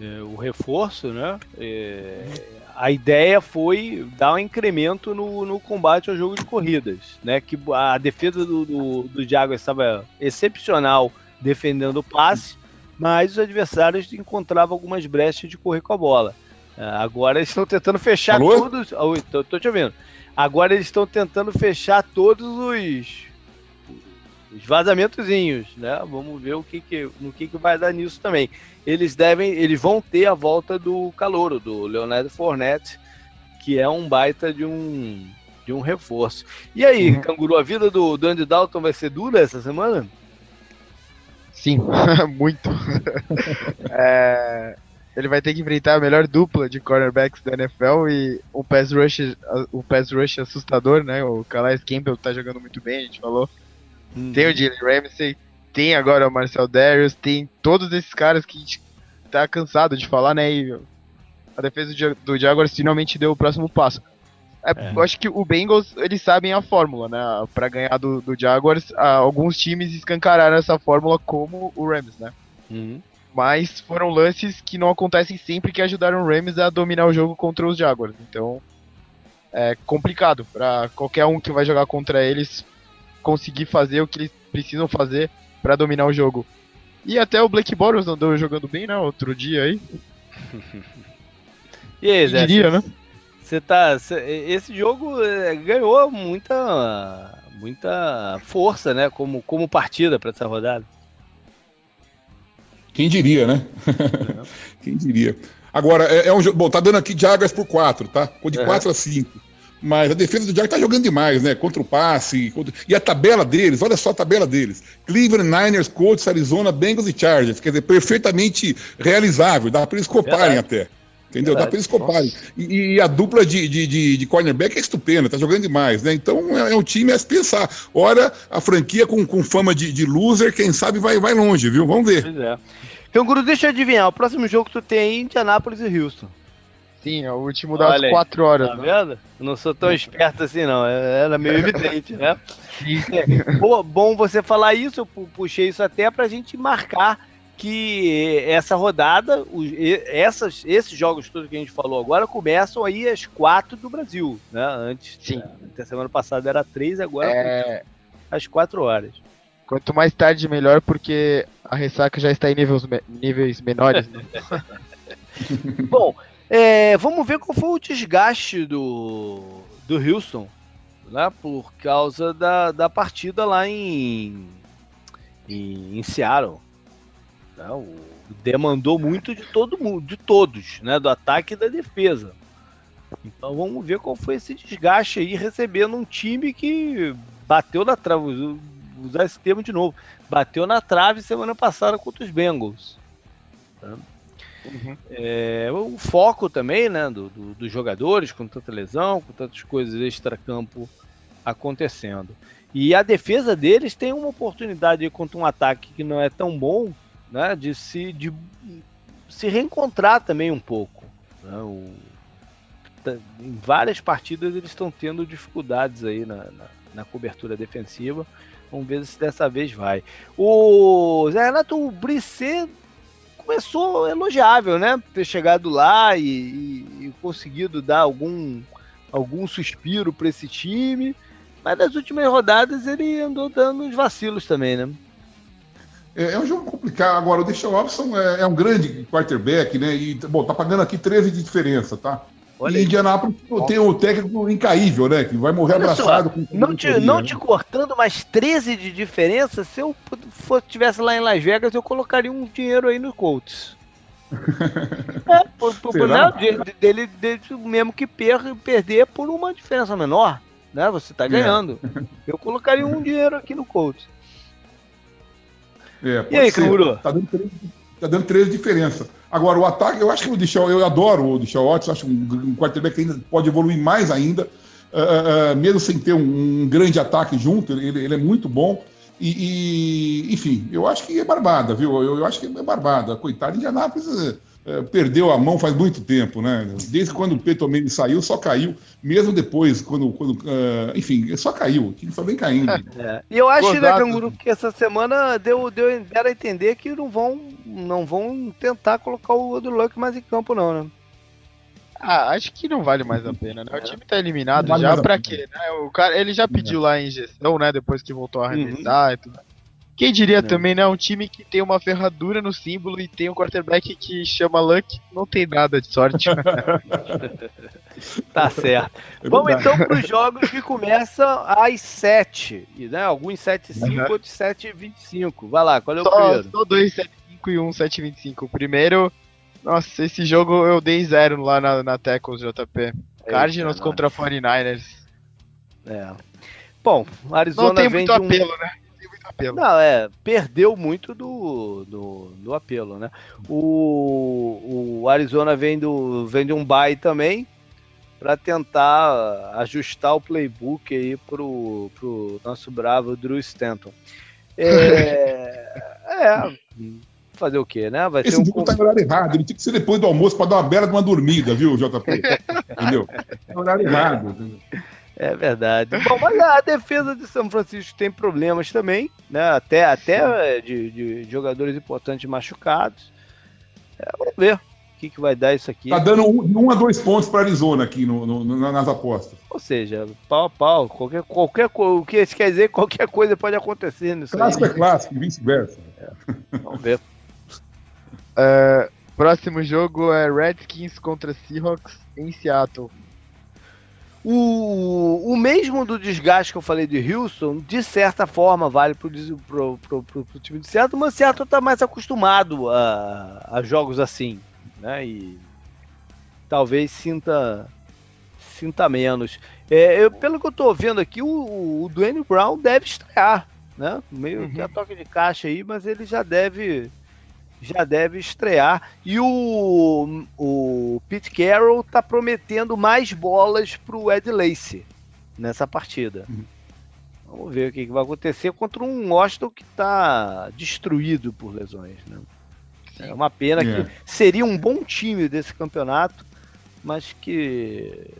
É, o reforço, né? É, a ideia foi dar um incremento no, no combate ao jogo de corridas, né? Que a defesa do, do, do Jaguars estava excepcional defendendo o passe, mas os adversários encontravam algumas brechas de correr com a bola. É, agora eles estão tentando fechar Alô? todos. Oh, tô, tô te ouvindo. Agora eles estão tentando fechar todos os os vazamentozinhos, né? Vamos ver o que, que no que, que vai dar nisso também. Eles devem, eles vão ter a volta do calouro, do Leonardo Fournette, que é um baita de um de um reforço. E aí, uhum. Canguru, a vida do, do Andy Dalton vai ser dura essa semana? Sim, [laughs] muito. [laughs] é, ele vai ter que enfrentar a melhor dupla de cornerbacks da NFL e um pass rush, um pass rush assustador, né? O Calais Campbell tá jogando muito bem, a gente falou. Uhum. Tem o Jalen Ramsey, tem agora o Marcel Darius, tem todos esses caras que a gente tá cansado de falar, né? E a defesa do Jaguars finalmente deu o próximo passo. É, é. Eu acho que o Bengals, eles sabem a fórmula, né? Para ganhar do, do Jaguars, alguns times escancararam essa fórmula, como o Rams, né? Uhum. Mas foram lances que não acontecem sempre que ajudaram o Rams a dominar o jogo contra os Jaguars. Então, é complicado para qualquer um que vai jogar contra eles conseguir fazer o que eles precisam fazer para dominar o jogo. E até o Blake Bortles andou jogando bem, né? Outro dia aí. [laughs] e aí, Zé? Diria, né? Você tá. Cê, esse jogo é, ganhou muita, muita força, né? Como, como partida para essa rodada. Quem diria, né? [laughs] Quem diria. Agora, é, é um jogo. Bom, tá dando aqui Jaguars por 4, tá? Ficou de uhum. 4 a 5. Mas a defesa do Jaguars tá jogando demais, né? Contra o passe. Contra... E a tabela deles, olha só a tabela deles: Cleveland, Niners, Colts, Arizona, Bengals e Chargers. Quer dizer, perfeitamente realizável. Dá para eles coparem até. Entendeu? Verdade. Dá para eles coparem. E, e, a dupla de, de, de, de, cornerback é estupenda, tá jogando demais, né? Então é, é um time a se pensar. Ora, a franquia com, com fama de, de loser, quem sabe vai, vai longe, viu? Vamos ver. Pois é. Então, Guru, deixa eu adivinhar. O próximo jogo que tu tem é Indianápolis e Houston. Sim, é o último das Olha 4 horas. Tá né? vendo? Não sou tão esperto assim, não. É, era meio [laughs] evidente, né? Bom, bom você falar isso, eu puxei isso até pra gente marcar que essa rodada, os, essas, esses jogos todos que a gente falou agora começam aí às quatro do Brasil, né? Antes, Sim. até semana passada era três, agora é... às quatro horas. Quanto mais tarde, melhor, porque a ressaca já está em níveis, níveis menores. Né? [laughs] Bom, é, vamos ver qual foi o desgaste do, do Houston, né? Por causa da, da partida lá em, em, em Seattle. Né, o, demandou muito de todo mundo, de todos, né? Do ataque e da defesa. Então vamos ver qual foi esse desgaste aí, recebendo um time que bateu na trave, usar esse termo de novo, bateu na trave semana passada contra os Bengals. Uhum. É, o foco também, né, do, do, dos jogadores, com tanta lesão, com tantas coisas extra-campo acontecendo. E a defesa deles tem uma oportunidade contra um ataque que não é tão bom, né, de se, de se reencontrar também um pouco. Né, o, em várias partidas eles estão tendo dificuldades aí na, na, na, cobertura defensiva. Vamos ver se dessa vez vai. O Zé Renato, o começou elogiável, né? Ter chegado lá e, e, e conseguido dar algum, algum suspiro para esse time. Mas nas últimas rodadas ele andou dando uns vacilos também, né? É, é um jogo complicado. Agora, o Deshaun Watson é, é, um grande quarterback, né? E, bom, tá pagando aqui 13 de diferença, tá? Olha e Indianápolis tem o técnico incaível, né? Que vai morrer Olha abraçado só, Não, te, não né? te cortando, mas 13 de diferença, se eu fosse, tivesse lá em Las Vegas, eu colocaria um dinheiro aí no Colts. [laughs] é, por, por, né, dele, dele, mesmo que per, perder por uma diferença menor, né? Você tá é. ganhando. É. [laughs] Eu colocaria um dinheiro aqui no Colts. É, e aí, Canguru? Tá dando tá dando três diferenças. Agora, o ataque, eu acho que o Deshaun, eu adoro o Deshaun Watson, acho um, um quarterback que ainda pode evoluir mais ainda, uh, uh, mesmo sem ter um, um, grande ataque junto, ele, ele é muito bom. E, e, enfim, eu acho que é barbada, viu? Eu, eu acho que é barbada. Coitado, Indianápolis é, perdeu a mão faz muito tempo, né? Desde quando o Petomene saiu, só caiu. Mesmo depois, quando. quando uh, enfim, só caiu. Só vem caindo. É. E eu acho, né, Canguru, que essa semana deu, deu, deram a entender que não vão, não vão tentar colocar o Odro Luck mais em campo, não, né? Ah, acho que não vale mais a pena, né? O time tá eliminado vale já, pra quê? Né? O cara, ele já pediu lá a injeção, né? Depois que voltou a arremessar uhum. e tudo. Quem diria não. também, né? Um time que tem uma ferradura no símbolo e tem um quarterback que chama Luck, não tem nada de sorte. [laughs] [laughs] tá certo. É Vamos então para os jogos que começam às 7. Né? Alguns 7 e 5, uhum. outros 7 e 25. Vai lá, qual é o só, primeiro? Só dois 7 e 5 e um 7 e 25. O primeiro. Nossa, esse jogo eu dei zero lá na, na Tackles JP. Cardinals Eita, contra 49ers. É. Bom, Arizona não tem muito apelo, um... né? Apelo. Não, é, perdeu muito do, do, do apelo, né? O, o Arizona vem, do, vem de um bye também para tentar ajustar o playbook aí pro, pro nosso bravo Drew Stanton. É, [laughs] é fazer o quê, né? Vai Esse ser um jogo tá em horário errado, ele tinha que ser depois do almoço para dar uma bela de uma dormida, viu, JP? [laughs] Entendeu? Tá horário errado. É verdade. Bom, mas a defesa de São Francisco tem problemas também, né? Até, até de, de jogadores importantes machucados. É, vamos ver o que, que vai dar isso aqui. Tá dando um, um a dois pontos para Arizona aqui no, no, nas apostas. Ou seja, pau a pau. Qualquer, qualquer, o que isso quer dizer qualquer coisa pode acontecer nisso Clássico aí. é clássico, vice-versa. É. Vamos ver. uh, próximo jogo é Redskins contra Seahawks em Seattle. O, o mesmo do desgaste que eu falei de Houston, de certa forma, vale para o time de Seattle, mas o Seattle está mais acostumado a, a jogos assim, né? E talvez sinta sinta menos. É, eu, pelo que eu estou vendo aqui, o, o Dwayne Brown deve estrear, né? Meio uhum. que a toque de caixa aí, mas ele já deve já deve estrear. E o, o Pete Carroll tá prometendo mais bolas pro Ed Lacy nessa partida. Uhum. Vamos ver o que, que, vai acontecer contra um Washington que está destruído por lesões. Né? É uma pena que é. seria um bom time desse campeonato, mas que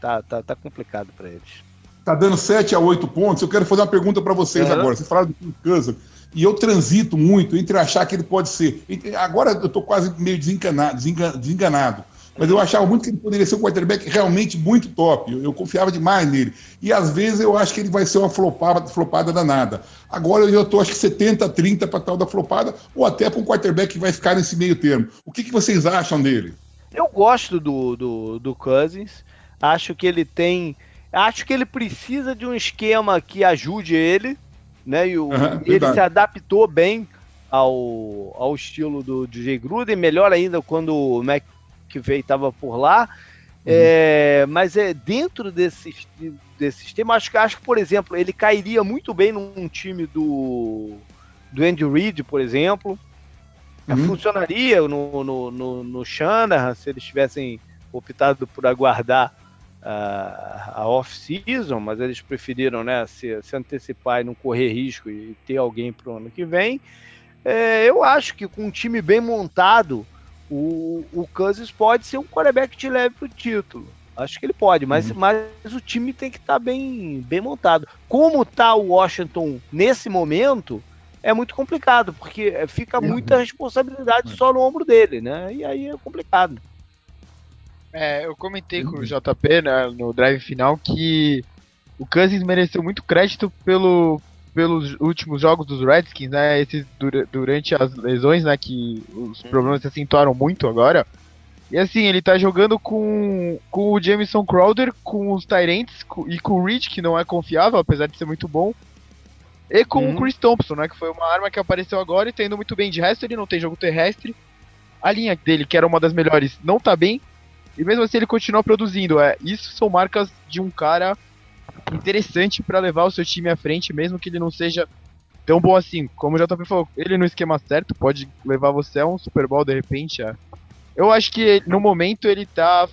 tá, tá, tá complicado para eles. Tá dando 7 a 8 pontos. Eu quero fazer uma pergunta para vocês uhum. agora. Vocês falaram do Kirk Cousins. E eu transito muito entre achar que ele pode ser. Agora eu estou quase meio desenganado, desenganado. Mas eu achava muito que ele poderia ser um quarterback realmente muito top. Eu, eu, confiava demais nele. E às vezes eu acho que ele vai ser uma flopada, flopada danada. Agora eu estou, acho que 70, 30 para tal da flopada, ou até para um quarterback que vai ficar nesse meio termo. O que, que vocês acham dele? Eu gosto do, do, do Cousins. Acho que ele tem. Acho que ele precisa de um esquema que ajude ele né? E o, uhum, ele se adaptou bem ao, ao estilo do DJ Gruden, melhor ainda quando o McVeigh estava por lá. Uhum. É, mas é dentro desse, desse sistema, acho que, acho que, por exemplo, ele cairia muito bem num time do, do Andy Reid, por exemplo. Uhum. Funcionaria no, no, no, no Shanahan se eles tivessem optado por aguardar a, off-season, mas eles preferiram né, se, se, antecipar e não correr risco e ter alguém para o ano que vem. É, eu acho que com um time bem montado, o, o Cousins pode ser um quarterback que te leve para o título. Acho que ele pode, mas, uhum. mas o time tem que estar tá bem, bem montado. Como está o Washington nesse momento, é muito complicado, porque fica muita responsabilidade só no ombro dele, né? E aí é complicado. É, eu comentei com o JP né, no drive final que o Cousins mereceu muito crédito pelo, pelos últimos jogos dos Redskins, né? Esses durante as lesões, né? Que os uhum. problemas se acentuaram muito agora. E assim, ele tá jogando com, com o Jameson Crowder, com os Tyrants e com o Rich, que não é confiável, apesar de ser muito bom. E com uhum. o Chris Thompson, né? Que foi uma arma que apareceu agora e tá indo muito bem. De resto, ele não tem jogo terrestre. A linha dele, que era uma das melhores, não tá bem. E mesmo assim ele continua produzindo. É, isso são marcas de um cara interessante para levar o seu time à frente, mesmo que ele não seja tão bom assim. Como o JP falou, ele no esquema certo pode levar você a um Super Bowl de repente. É. Eu acho que no momento ele tá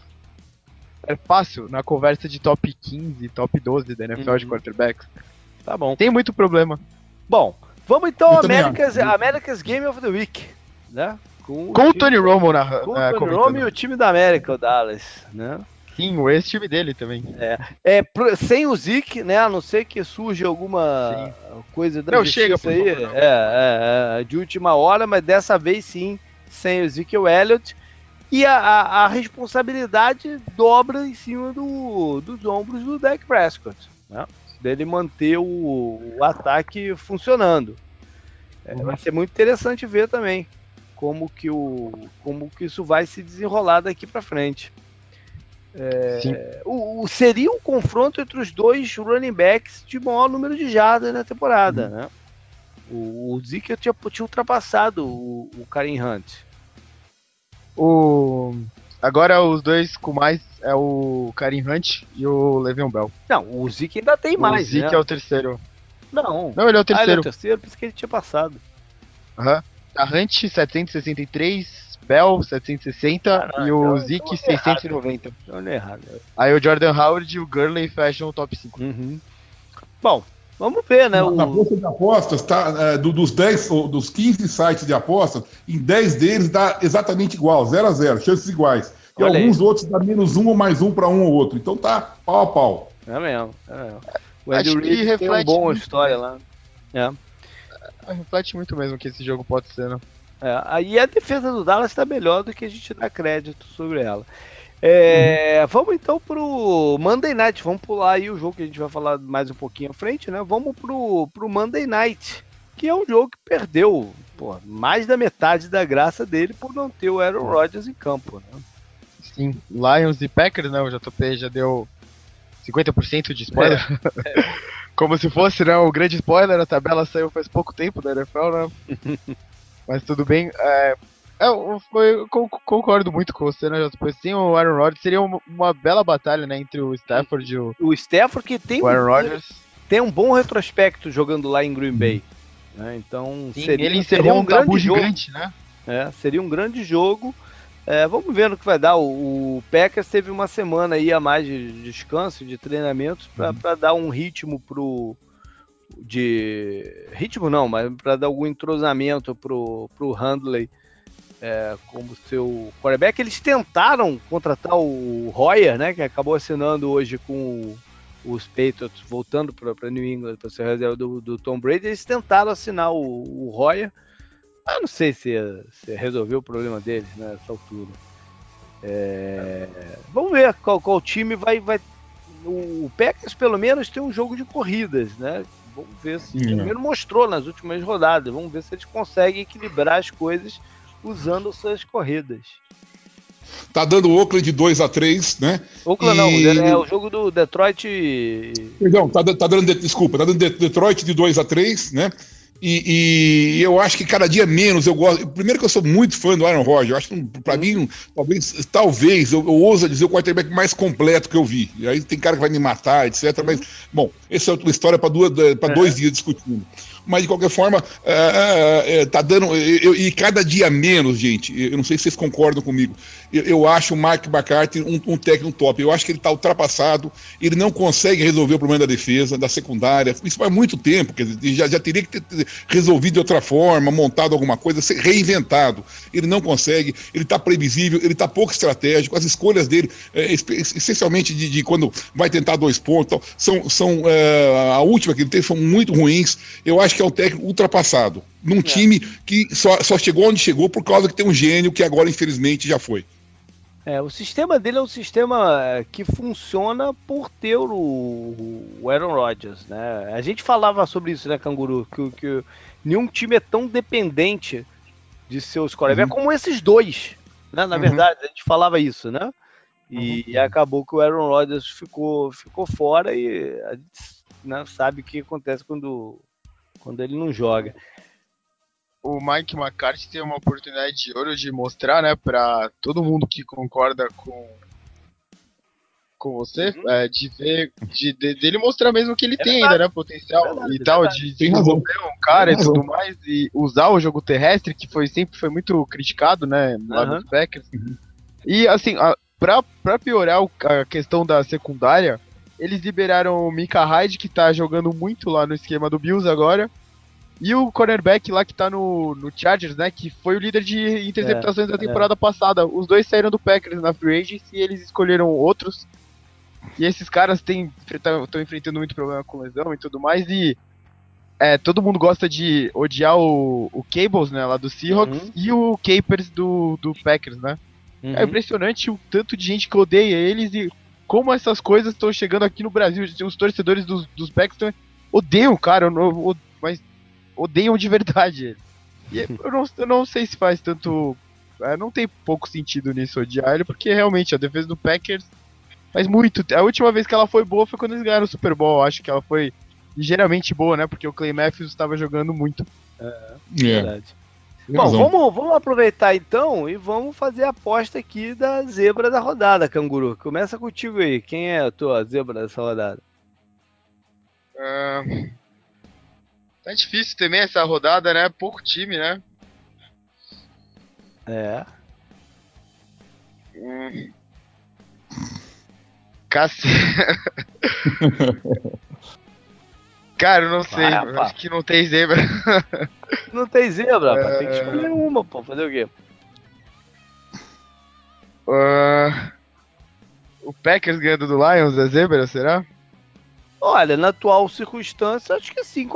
é fácil na conversa de top 15, top 12 da NFL uhum. de quarterbacks. Tá bom. Tem muito problema. Bom, vamos então ao America's, America's Game of the Week, né? Com, com o, Tony Romo na Com o Tony Romo e o time da América, o Dallas, né? Sim, o ex-time dele também. É, é, sem o Zik, né? A não ser que surja alguma sim. coisa da não, chega aí. Favor, não. É, é, é, de última hora, mas dessa vez sim, sem o Zik e o Elliott. E a, a, a, responsabilidade dobra em cima do, dos ombros do Dak Prescott, né? Dele manter o, o ataque funcionando. É, uhum. Vai ser muito interessante ver também como que, o, como que isso vai se desenrolar daqui para frente. É, o, o, seria um confronto entre os dois running backs de maior número de jardas na temporada, uhum. né? O, o Zeke tinha, tinha ultrapassado o, o Karim Hunt. O agora os dois com mais é o Karim Hunt e o Le'Veon Bell. Não, o Zeke ainda tem mais. O Zeke né? é o terceiro. Não. Não, ele é o terceiro. Ah, ele é o terceiro, por isso que ele tinha passado. Aham. Uhum. A Hunt 763, Bell 760 Caramba, e o Zeke 690. Olha errado. Aí o Jordan Howard e o Gurley fecham o top 5. Uhum. Bom, vamos ver, né? Na, o... na bolsa de apostas, tá, é, do, dos, 10, dos 15 sites de apostas, em 10 deles dá exatamente igual, 0 a 0 chances iguais. E Olha alguns aí. outros dá menos um ou mais um para um ou outro. Então tá pau a pau. É mesmo, é mesmo. O Andy Reid tem uma boa história lá. É. Reflete muito mesmo que esse jogo pode ser, né? É, aí a defesa do Dallas está melhor do que a gente dá crédito sobre ela. É, uhum. Vamos então pro Monday Night. Vamos pular aí o jogo que a gente vai falar mais um pouquinho à frente, né? Vamos pro, pro Monday Night, que é um jogo que perdeu pô, mais da metade da graça dele por não ter o Aaron Rodgers em campo. Né? Sim, Lions e Packers, né? O JP já deu 50% de spoiler. É. [laughs] Como se fosse, né? O grande spoiler, a tabela saiu faz pouco tempo da NFL, né? [laughs] Mas tudo bem. É, é, foi, concordo muito com você, né, JP? Sim, o Aaron Rodgers seria uma, uma, bela batalha, né, entre o Stafford e o. O Stafford que tem, o Aaron Rodgers. tem um bom retrospecto jogando lá em Green Bay. Né? Então, Sim, seria, ele encerrou um, um grande jogo. gigante, né? É, seria um grande jogo. É, vamos ver no que vai dar. O, o, Packers teve uma semana aí a mais de descanso, de treinamentos, para uhum. dar um ritmo pro, de ritmo não, mas para dar algum entrosamento pro, pro Handley é, como seu quarterback. Eles tentaram contratar o Royer, né, que acabou assinando hoje com os Patriots, voltando para New England para ser reserva do, do, Tom Brady. Eles tentaram assinar o, o Royer. Eu não sei se, se resolveu o problema deles né, nessa altura. É, vamos ver qual, qual time vai, vai. O Packers, pelo menos, tem um jogo de corridas, né? Vamos ver se. Pelo menos mostrou nas últimas rodadas. Vamos ver se eles conseguem equilibrar as coisas usando suas corridas. Tá dando Oakland de 2 a 3 né? Oakland e... não, é o jogo do Detroit. Perdão, tá, tá dando. Desculpa, tá dando Detroit de 2 a 3 né? E, e, eu acho que cada dia menos eu gosto. Primeiro que eu sou muito fã do Aaron Rodgers. Eu acho que para mim, talvez, talvez eu, eu ouso dizer o quarterback mais completo que eu vi. E aí tem cara que vai me matar, etc. Mas, bom, essa é outra história para é. dois dias discutindo mas de qualquer forma, é, é, é, tá dando. Eu, e cada dia menos, gente. Eu não sei se vocês concordam comigo. Eu, eu acho o Mark McCarthy um, um, técnico top. Eu acho que ele está ultrapassado, ele não consegue resolver o problema da defesa, da secundária. Isso faz muito tempo, dizer, já, já teria que ter resolvido de outra forma, montado alguma coisa, ser reinventado. Ele não consegue, ele está previsível, ele está pouco estratégico, as escolhas dele, é, essencialmente de, de, quando vai tentar dois pontos, são, são é, a última que ele teve, são muito ruins. Eu acho que que é um técnico ultrapassado. Num é. time que só, só chegou onde chegou por causa que tem um gênio que agora, infelizmente, já foi. É, o sistema dele é um sistema é, que funciona por ter o, o Aaron Rodgers, né? A gente falava sobre isso, né, Canguru? Que, que nenhum time é tão dependente de seus quarterbacks uhum. como esses dois, né? Na uhum. verdade, a gente falava isso, né? E, uhum. acabou que o Aaron Rodgers ficou, ficou fora e a gente né, sabe o que acontece quando quando ele não joga. O Mike McCarthy tem uma oportunidade de ouro de mostrar, né, para todo mundo que concorda com com você, uhum. é, de ver, de, de, dele mostrar mesmo que ele é tem verdade. ainda, né, potencial é verdade, e tal, de desenvolver um cara e tudo mais, e usar o jogo terrestre, que foi sempre foi muito criticado, né, lá uhum. nos Packers. Uhum. E, assim, a, pra, pra piorar a questão da secundária, eles liberaram o Mika Hyde, que tá jogando muito lá no esquema do Bills agora. E o cornerback lá que tá no, no Chargers, né? Que foi o líder de interceptações é, da temporada é. passada. Os dois saíram do Packers na free agency e eles escolheram outros. E esses caras estão enfrentando muito problema com lesão e tudo mais. E é, todo mundo gosta de odiar o, o Cables, né? Lá do Seahawks uhum. e o Capers do, do Packers, né? Uhum. É impressionante o tanto de gente que odeia eles e como essas coisas estão chegando aqui no Brasil. Os torcedores dos, dos Packers odeiam o cara, eu não, mas odeiam de verdade E [laughs] eu não, eu não sei se faz tanto. É, não tem pouco sentido nisso odiar ele, porque realmente a defesa do Packers faz muito. A última vez que ela foi boa foi quando eles ganharam o Super Bowl. Acho que ela foi ligeiramente boa, né? Porque o Clay Matthews estava jogando muito. É, é. verdade. Bom, vamos, vamos aproveitar então e vamos fazer a aposta aqui da zebra da rodada, Canguru. Começa contigo aí. Quem é a tua zebra dessa rodada? Uh, tá difícil também essa rodada, né? Pouco time, né? É. Hum. Cacete. [laughs] Cara, eu não sei. Acho que não tem zebra. [laughs] Não tem zebra, é... Tem que escolher uma, pô. Fazer o quê? Uh... O Packers ganhando do Lions é zebra, será? Olha, na atual circunstância, acho que sim.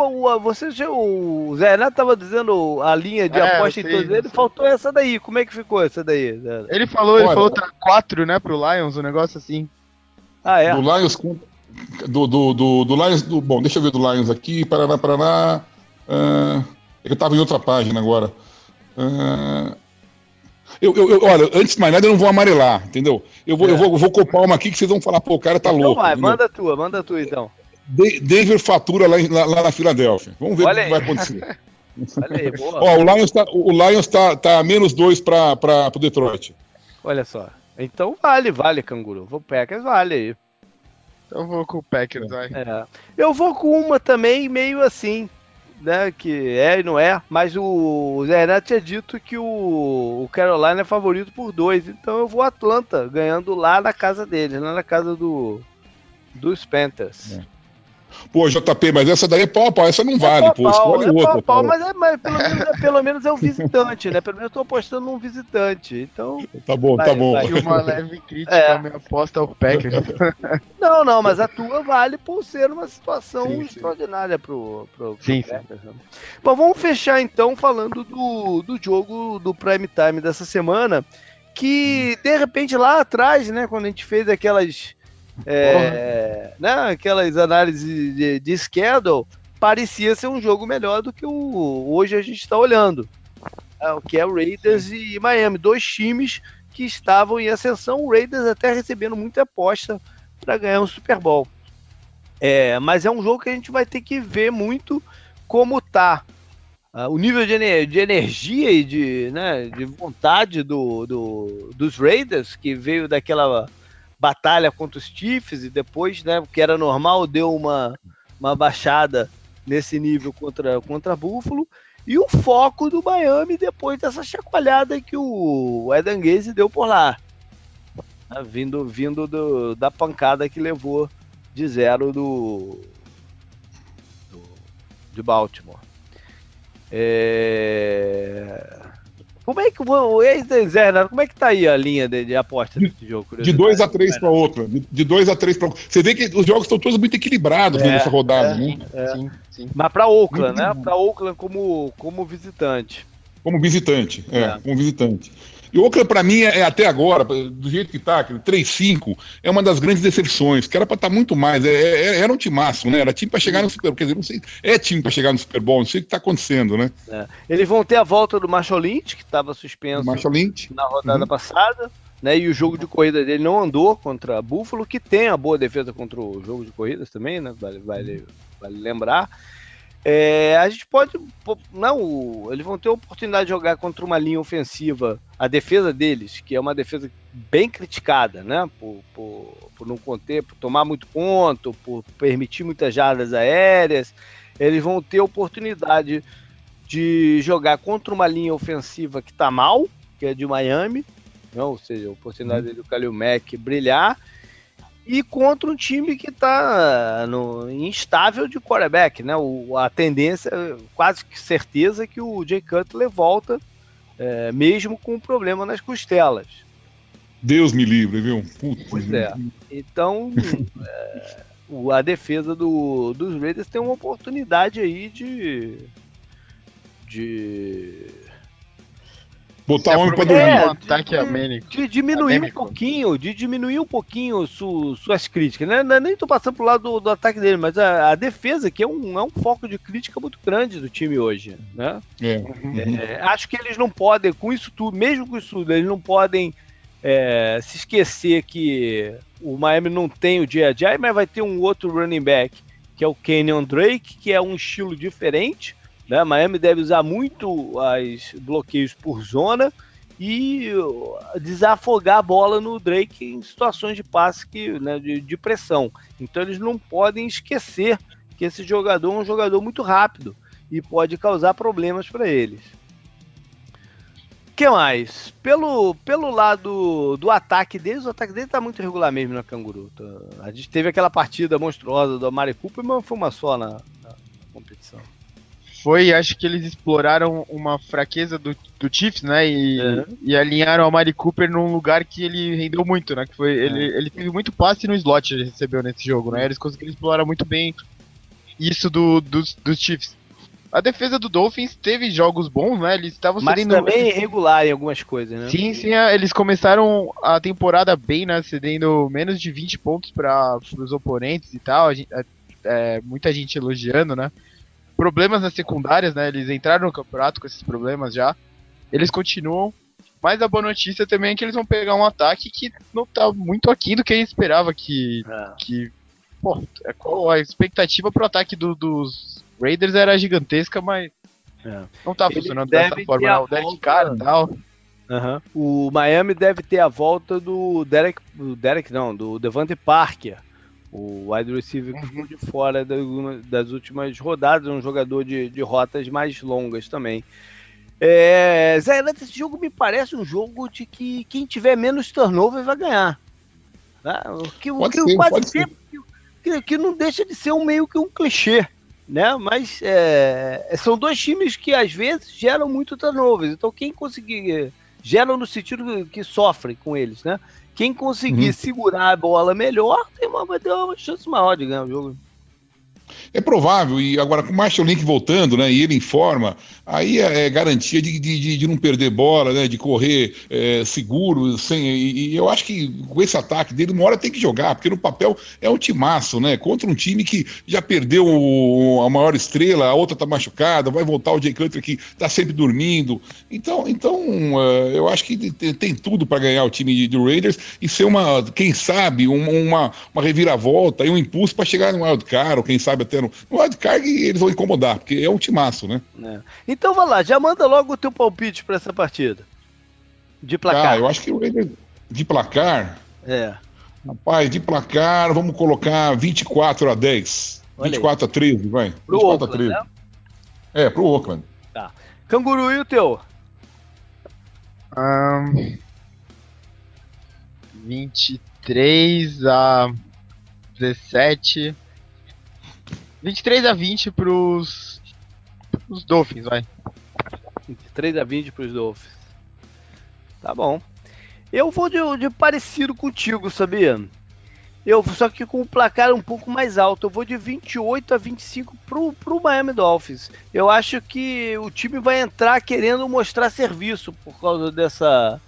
Você já, o Zé Renato estava dizendo a linha de é, aposta em todos eles, faltou essa daí. Como é que ficou essa daí? Ele falou, Olha, ele falou tá 4, né, pro Lions, um negócio assim. Ah, é? Do Lions do, do, do, do Lions. Do, bom, deixa eu ver do Lions aqui. Paraná, Paraná. Uh, eu estava em outra página agora. Uh, eu, eu, eu, olha, antes de mais nada, eu não vou amarelar, entendeu? Eu vou, é. eu vou, vou copar uma aqui que vocês vão falar, pô, o cara tá então louco. Vai, manda a tua, manda a tua então. De Denver fatura lá, lá, lá, na Filadélfia. Vamos ver o que vai acontecer. [laughs] Olha aí, boa. Ó, o Lions tá, o Lions tá, tá menos dois para o Detroit. Olha só. Então vale, vale, canguru. Vou Packers, vale aí. Eu vou com o Packers, vai. É. Eu vou com uma também meio assim, né? Que é e não é, mas o Zé Renato tinha dito que o, o Carolina é favorito por dois, então eu vou Atlanta, ganhando lá na casa deles, lá na casa do dos Panthers. É. Pô, JP, mas essa daí é pau a pau, essa não é vale, pô, escolhe é outra. Pau, pau, mas, é, mas pelo, menos, é, pelo menos é o visitante, né? Pelo menos eu tô apostando num visitante, então... [laughs] Tá bom, tá vai, tá bom. Vai. Uma leve crítica é. minha aposta ao Packers. [laughs] Não, não, mas a tua vale por ser uma situação sim, extraordinária sim. pro, pro, pro sim, Packers. Sim. Né? Bom, vamos fechar então falando do, do jogo do Prime Time dessa semana, que de repente lá atrás, né, quando a gente fez aquelas é, né, aquelas análises de, de schedule, parecia ser um jogo melhor do que o hoje a gente está olhando. É, o que é o Raiders e Miami, dois times que estavam em ascensão, o Raiders até recebendo muita aposta para ganhar um Super Bowl. É, mas é um jogo que a gente vai ter que ver muito como tá uh, o nível de, ener de, energia e de, né, de vontade do, do, dos Raiders, que veio daquela batalha contra os Chiefs e depois, né, que era normal, deu uma, uma baixada nesse nível contra, contra Buffalo. E o foco do Miami depois dessa chacoalhada que o Eden Gaze deu por lá. Né, vindo vindo do, da pancada que levou de zero do, do de Baltimore. É... Como é que o Zé Renato, como é que tá aí a linha de, de aposta desse jogo? De 2 a 3 para outra. De 2 a 3 para Você vê que os jogos estão todos muito equilibrados é, nessa rodada, é, né? É. Sim, sim. Mas para Oakland, muito né? Para Oakland como, como visitante. Como visitante, é, é. como visitante. E o Oakland, para mim, é, é, até agora, do jeito que tá, 3-5, é uma das grandes decepções, que era para estar tá muito mais. É, é, era um time máximo, né? Era time para chegar no Super Bowl. Quer dizer, não sei, é time para chegar no Super Bowl, não sei o que está acontecendo, né? É. Eles vão ter a volta do Marshall Lynch, que estava suspenso na rodada uhum. passada. Né, e o jogo de corrida dele não andou contra Buffalo, que tem a boa defesa contra o jogo de corridas também, né? Vale, vale, vale lembrar. É, a gente pode. Não, eles vão ter a oportunidade de jogar contra uma linha ofensiva, a defesa deles, que é uma defesa bem criticada, né? Por, por, por não conter, por tomar muito ponto, por permitir muitas jardas aéreas. Eles vão ter a oportunidade de jogar contra uma linha ofensiva que está mal, que é de Miami, não, ou seja, a oportunidade uhum. do Kalil Mack brilhar e contra um time que está instável de quarterback, né? O, a tendência, quase que certeza, que o Jay Cutler volta, é, mesmo com um problema nas costelas. Deus me livre, viu? Putz, pois é. Então, [laughs] é, a defesa do, dos Raiders tem uma oportunidade aí de. de Botar homem pra dormir. É, um ataque de, de diminuir amênico. um pouquinho, de diminuir um pouquinho su, suas críticas. Né? Não, nem tô passando pro lado do, do ataque dele, mas a, a, defesa, que é um, é um foco de crítica muito grande do time hoje. Né? É. Uhum. É, acho que eles não podem, com isso tudo, mesmo com isso tudo, eles não podem é, se esquecer que o Miami não tem o J.J., mas vai ter um outro running back, que é o Kenyon Drake, que é um estilo diferente né? Miami deve usar muito os bloqueios por zona e desafogar a bola no Drake em situações de passe que, né, de, de pressão. Então eles não podem esquecer que esse jogador é um jogador muito rápido e pode causar problemas para eles. O que mais? Pelo, pelo lado do ataque deles, o ataque deles tá muito regular mesmo na Canguru. Tá? A gente teve aquela partida monstruosa do Amari Cooper, mas foi uma só na, na competição foi, acho que eles exploraram uma fraqueza do, do Chiefs, né? E, uhum. e alinharam a Mari Cooper num lugar que ele rendeu muito, né? Que foi, uhum. ele, ele teve muito passe no slot, ele recebeu nesse jogo, né? Eles conseguiram explorar muito bem isso do, dos, dos Chiefs. A defesa do Dolphins teve jogos bons, né? Eles estavam Mas cedendo... também irregular em algumas coisas, né? Sim, sim, é, eles começaram a temporada bem, né? Cedendo menos de 20 pontos para os oponentes e tal. Gente, é, é, muita gente elogiando, né? Problemas nas secundárias, né? Eles entraram no campeonato com esses problemas já. Eles continuam. Mas a boa notícia também é que eles vão pegar um ataque que não tá muito aqui do que a gente esperava. Que. É. que pô, é a expectativa pro ataque do, dos Raiders era gigantesca, mas. É. Não tá funcionando dessa forma, não. O Derek Carr e tal. Uhum. O Miami deve ter a volta do Derek, do Derek não, do Devante Parker, o wide receiver que ficou de fora das últimas rodadas, um jogador de, de rotas mais longas também. É, Zé, esse jogo me parece um jogo de que quem tiver menos turnover vai ganhar. Né? O que, o que ser, quase sempre, que, que, não deixa de ser um meio que um clichê. Né? Mas é, são dois times que às vezes geram muito turnover. Então quem conseguir. Geram no sentido que sofrem com eles, né? Quem conseguir uhum. segurar a bola melhor tem uma, vai ter uma chance maior de ganhar o jogo. É provável, e agora com o Marshall Link voltando, né, e ele em forma, aí é, é garantia de, de, de, não perder bola, né, de correr é, seguro, sem, e, e, eu acho que com esse ataque dele, uma hora tem que jogar, porque no papel é um timaço, né, contra um time que já perdeu o, a maior estrela, a outra tá machucada, vai voltar o Jay Cutler que tá sempre dormindo, então, então uh, eu acho que tem tudo para ganhar o time do Raiders e ser uma, quem sabe, uma, uma, uma reviravolta e um impulso para chegar no wildcard, ou quem sabe até no, no wildcard eles vão incomodar, porque é um timaço, né? É. Então vai lá, já manda logo o teu palpite para essa partida. De placar. Ah, eu acho que o Raiders de placar. É. Rapaz, de placar, vamos colocar 24 a 10. Olha 24 aí. a 13, vai. Pro 24 Oakland, a 13. Né? É, pro Oakland. Tá. Canguru e o teu? Um, 23 a 17. 23 a 20 pros, pros Dolphins, vai. 23 a 20 pros Dolphins. Tá bom. Eu vou de, de parecido contigo, sabia? Eu, só que com o placar um pouco mais alto. Eu vou de 28 a 25 pro, pro Miami Dolphins. Eu acho que o time vai entrar querendo mostrar serviço por causa dessa,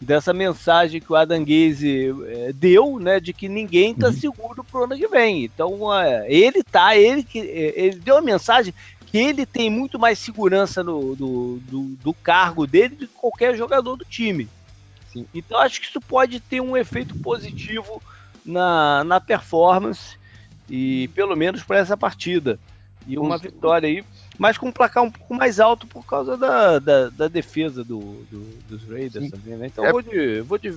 dessa mensagem que o Adam Gaze é, deu, né, de que ninguém está uhum. seguro pro ano que vem. Então, é, ele tá, ele que é, ele deu a mensagem que ele tem muito mais segurança no, do, do, do, cargo dele do que qualquer jogador do time. Sim. Então, acho que isso pode ter um efeito positivo na, na performance e pelo menos para essa partida. E uma vitória aí mas com um placar um pouco mais alto por causa da, da, da defesa do, do, dos Raiders Sim. também, né? Então é. vou de. Vou, de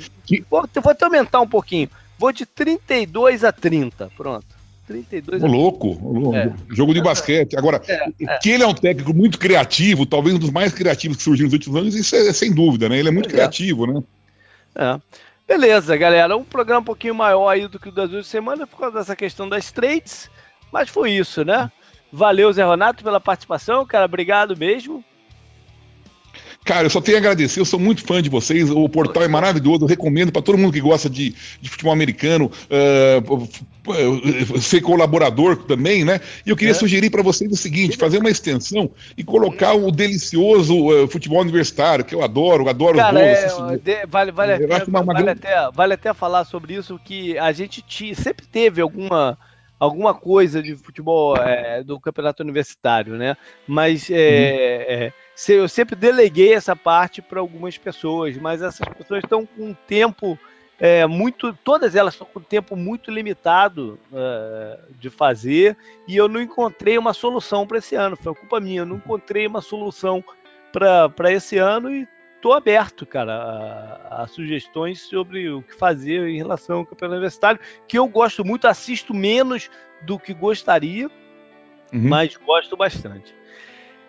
vou, vou até aumentar um pouquinho. Vou de 32 a 30. Pronto. 32 o louco, louco. É. jogo de basquete. Agora, é, é. que ele é um técnico muito criativo, talvez um dos mais criativos que surgiu nos últimos anos, isso é sem dúvida, né? Ele é muito é. criativo, né? É. Beleza, galera. Um programa um pouquinho maior aí do que o das duas semanas por causa dessa questão das trades. Mas foi isso, né? Valeu, Zé Renato, pela participação, cara. Obrigado mesmo. Cara, eu só tenho a agradecer, eu sou muito fã de vocês, o portal é maravilhoso, eu recomendo para todo mundo que gosta de, de futebol americano uh, ser colaborador também, né? E eu queria é. sugerir para vocês o seguinte: fazer uma extensão e colocar o delicioso uh, futebol universitário, que eu adoro, adoro Cara, os gols. É, vale, vale, até, uma, uma vale, grande... até, vale até falar sobre isso, que a gente sempre teve alguma alguma coisa de futebol é, do campeonato universitário, né? Mas é, uhum. é, eu sempre deleguei essa parte para algumas pessoas, mas essas pessoas estão com um tempo é, muito, todas elas estão com um tempo muito limitado é, de fazer e eu não encontrei uma solução para esse ano. Foi culpa minha, eu não encontrei uma solução para esse ano e estou aberto, cara, a, a, sugestões sobre o que fazer em relação ao campeonato universitário, que eu gosto muito, assisto menos do que gostaria, uhum. mas gosto bastante.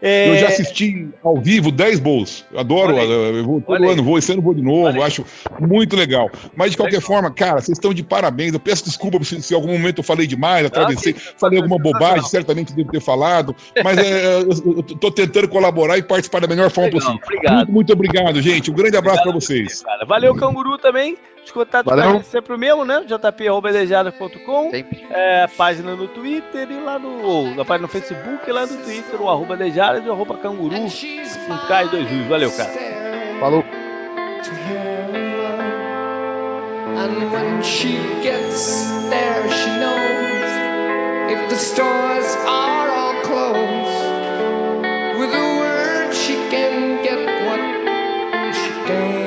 É... Eu já assisti ao vivo 10 bowls. Adoro, eu vou todo ano, vou, esse ano vou de novo, acho muito legal. Mas de qualquer forma, cara, vocês estão de parabéns. Eu peço desculpa se, em algum momento eu falei demais, atravessei, ah, falei alguma bobagem, certamente devo ter falado, mas é, eu estou tentando colaborar e participar da melhor forma legal, possível. Obrigado. Muito, muito obrigado, gente. Um grande abraço para vocês. Valeu, Canguru também. Os contatos Valeu. é sempre o mesmo, né? jp.com, é, página no Twitter e lá no. Ou, na página no Facebook e lá no Twitter, o arroba Dejadas e o arroba canguru com K e dois U's. Valeu, cara. Falou. And when she gets there, she knows if the stores are all closed. With a word, she can get what she came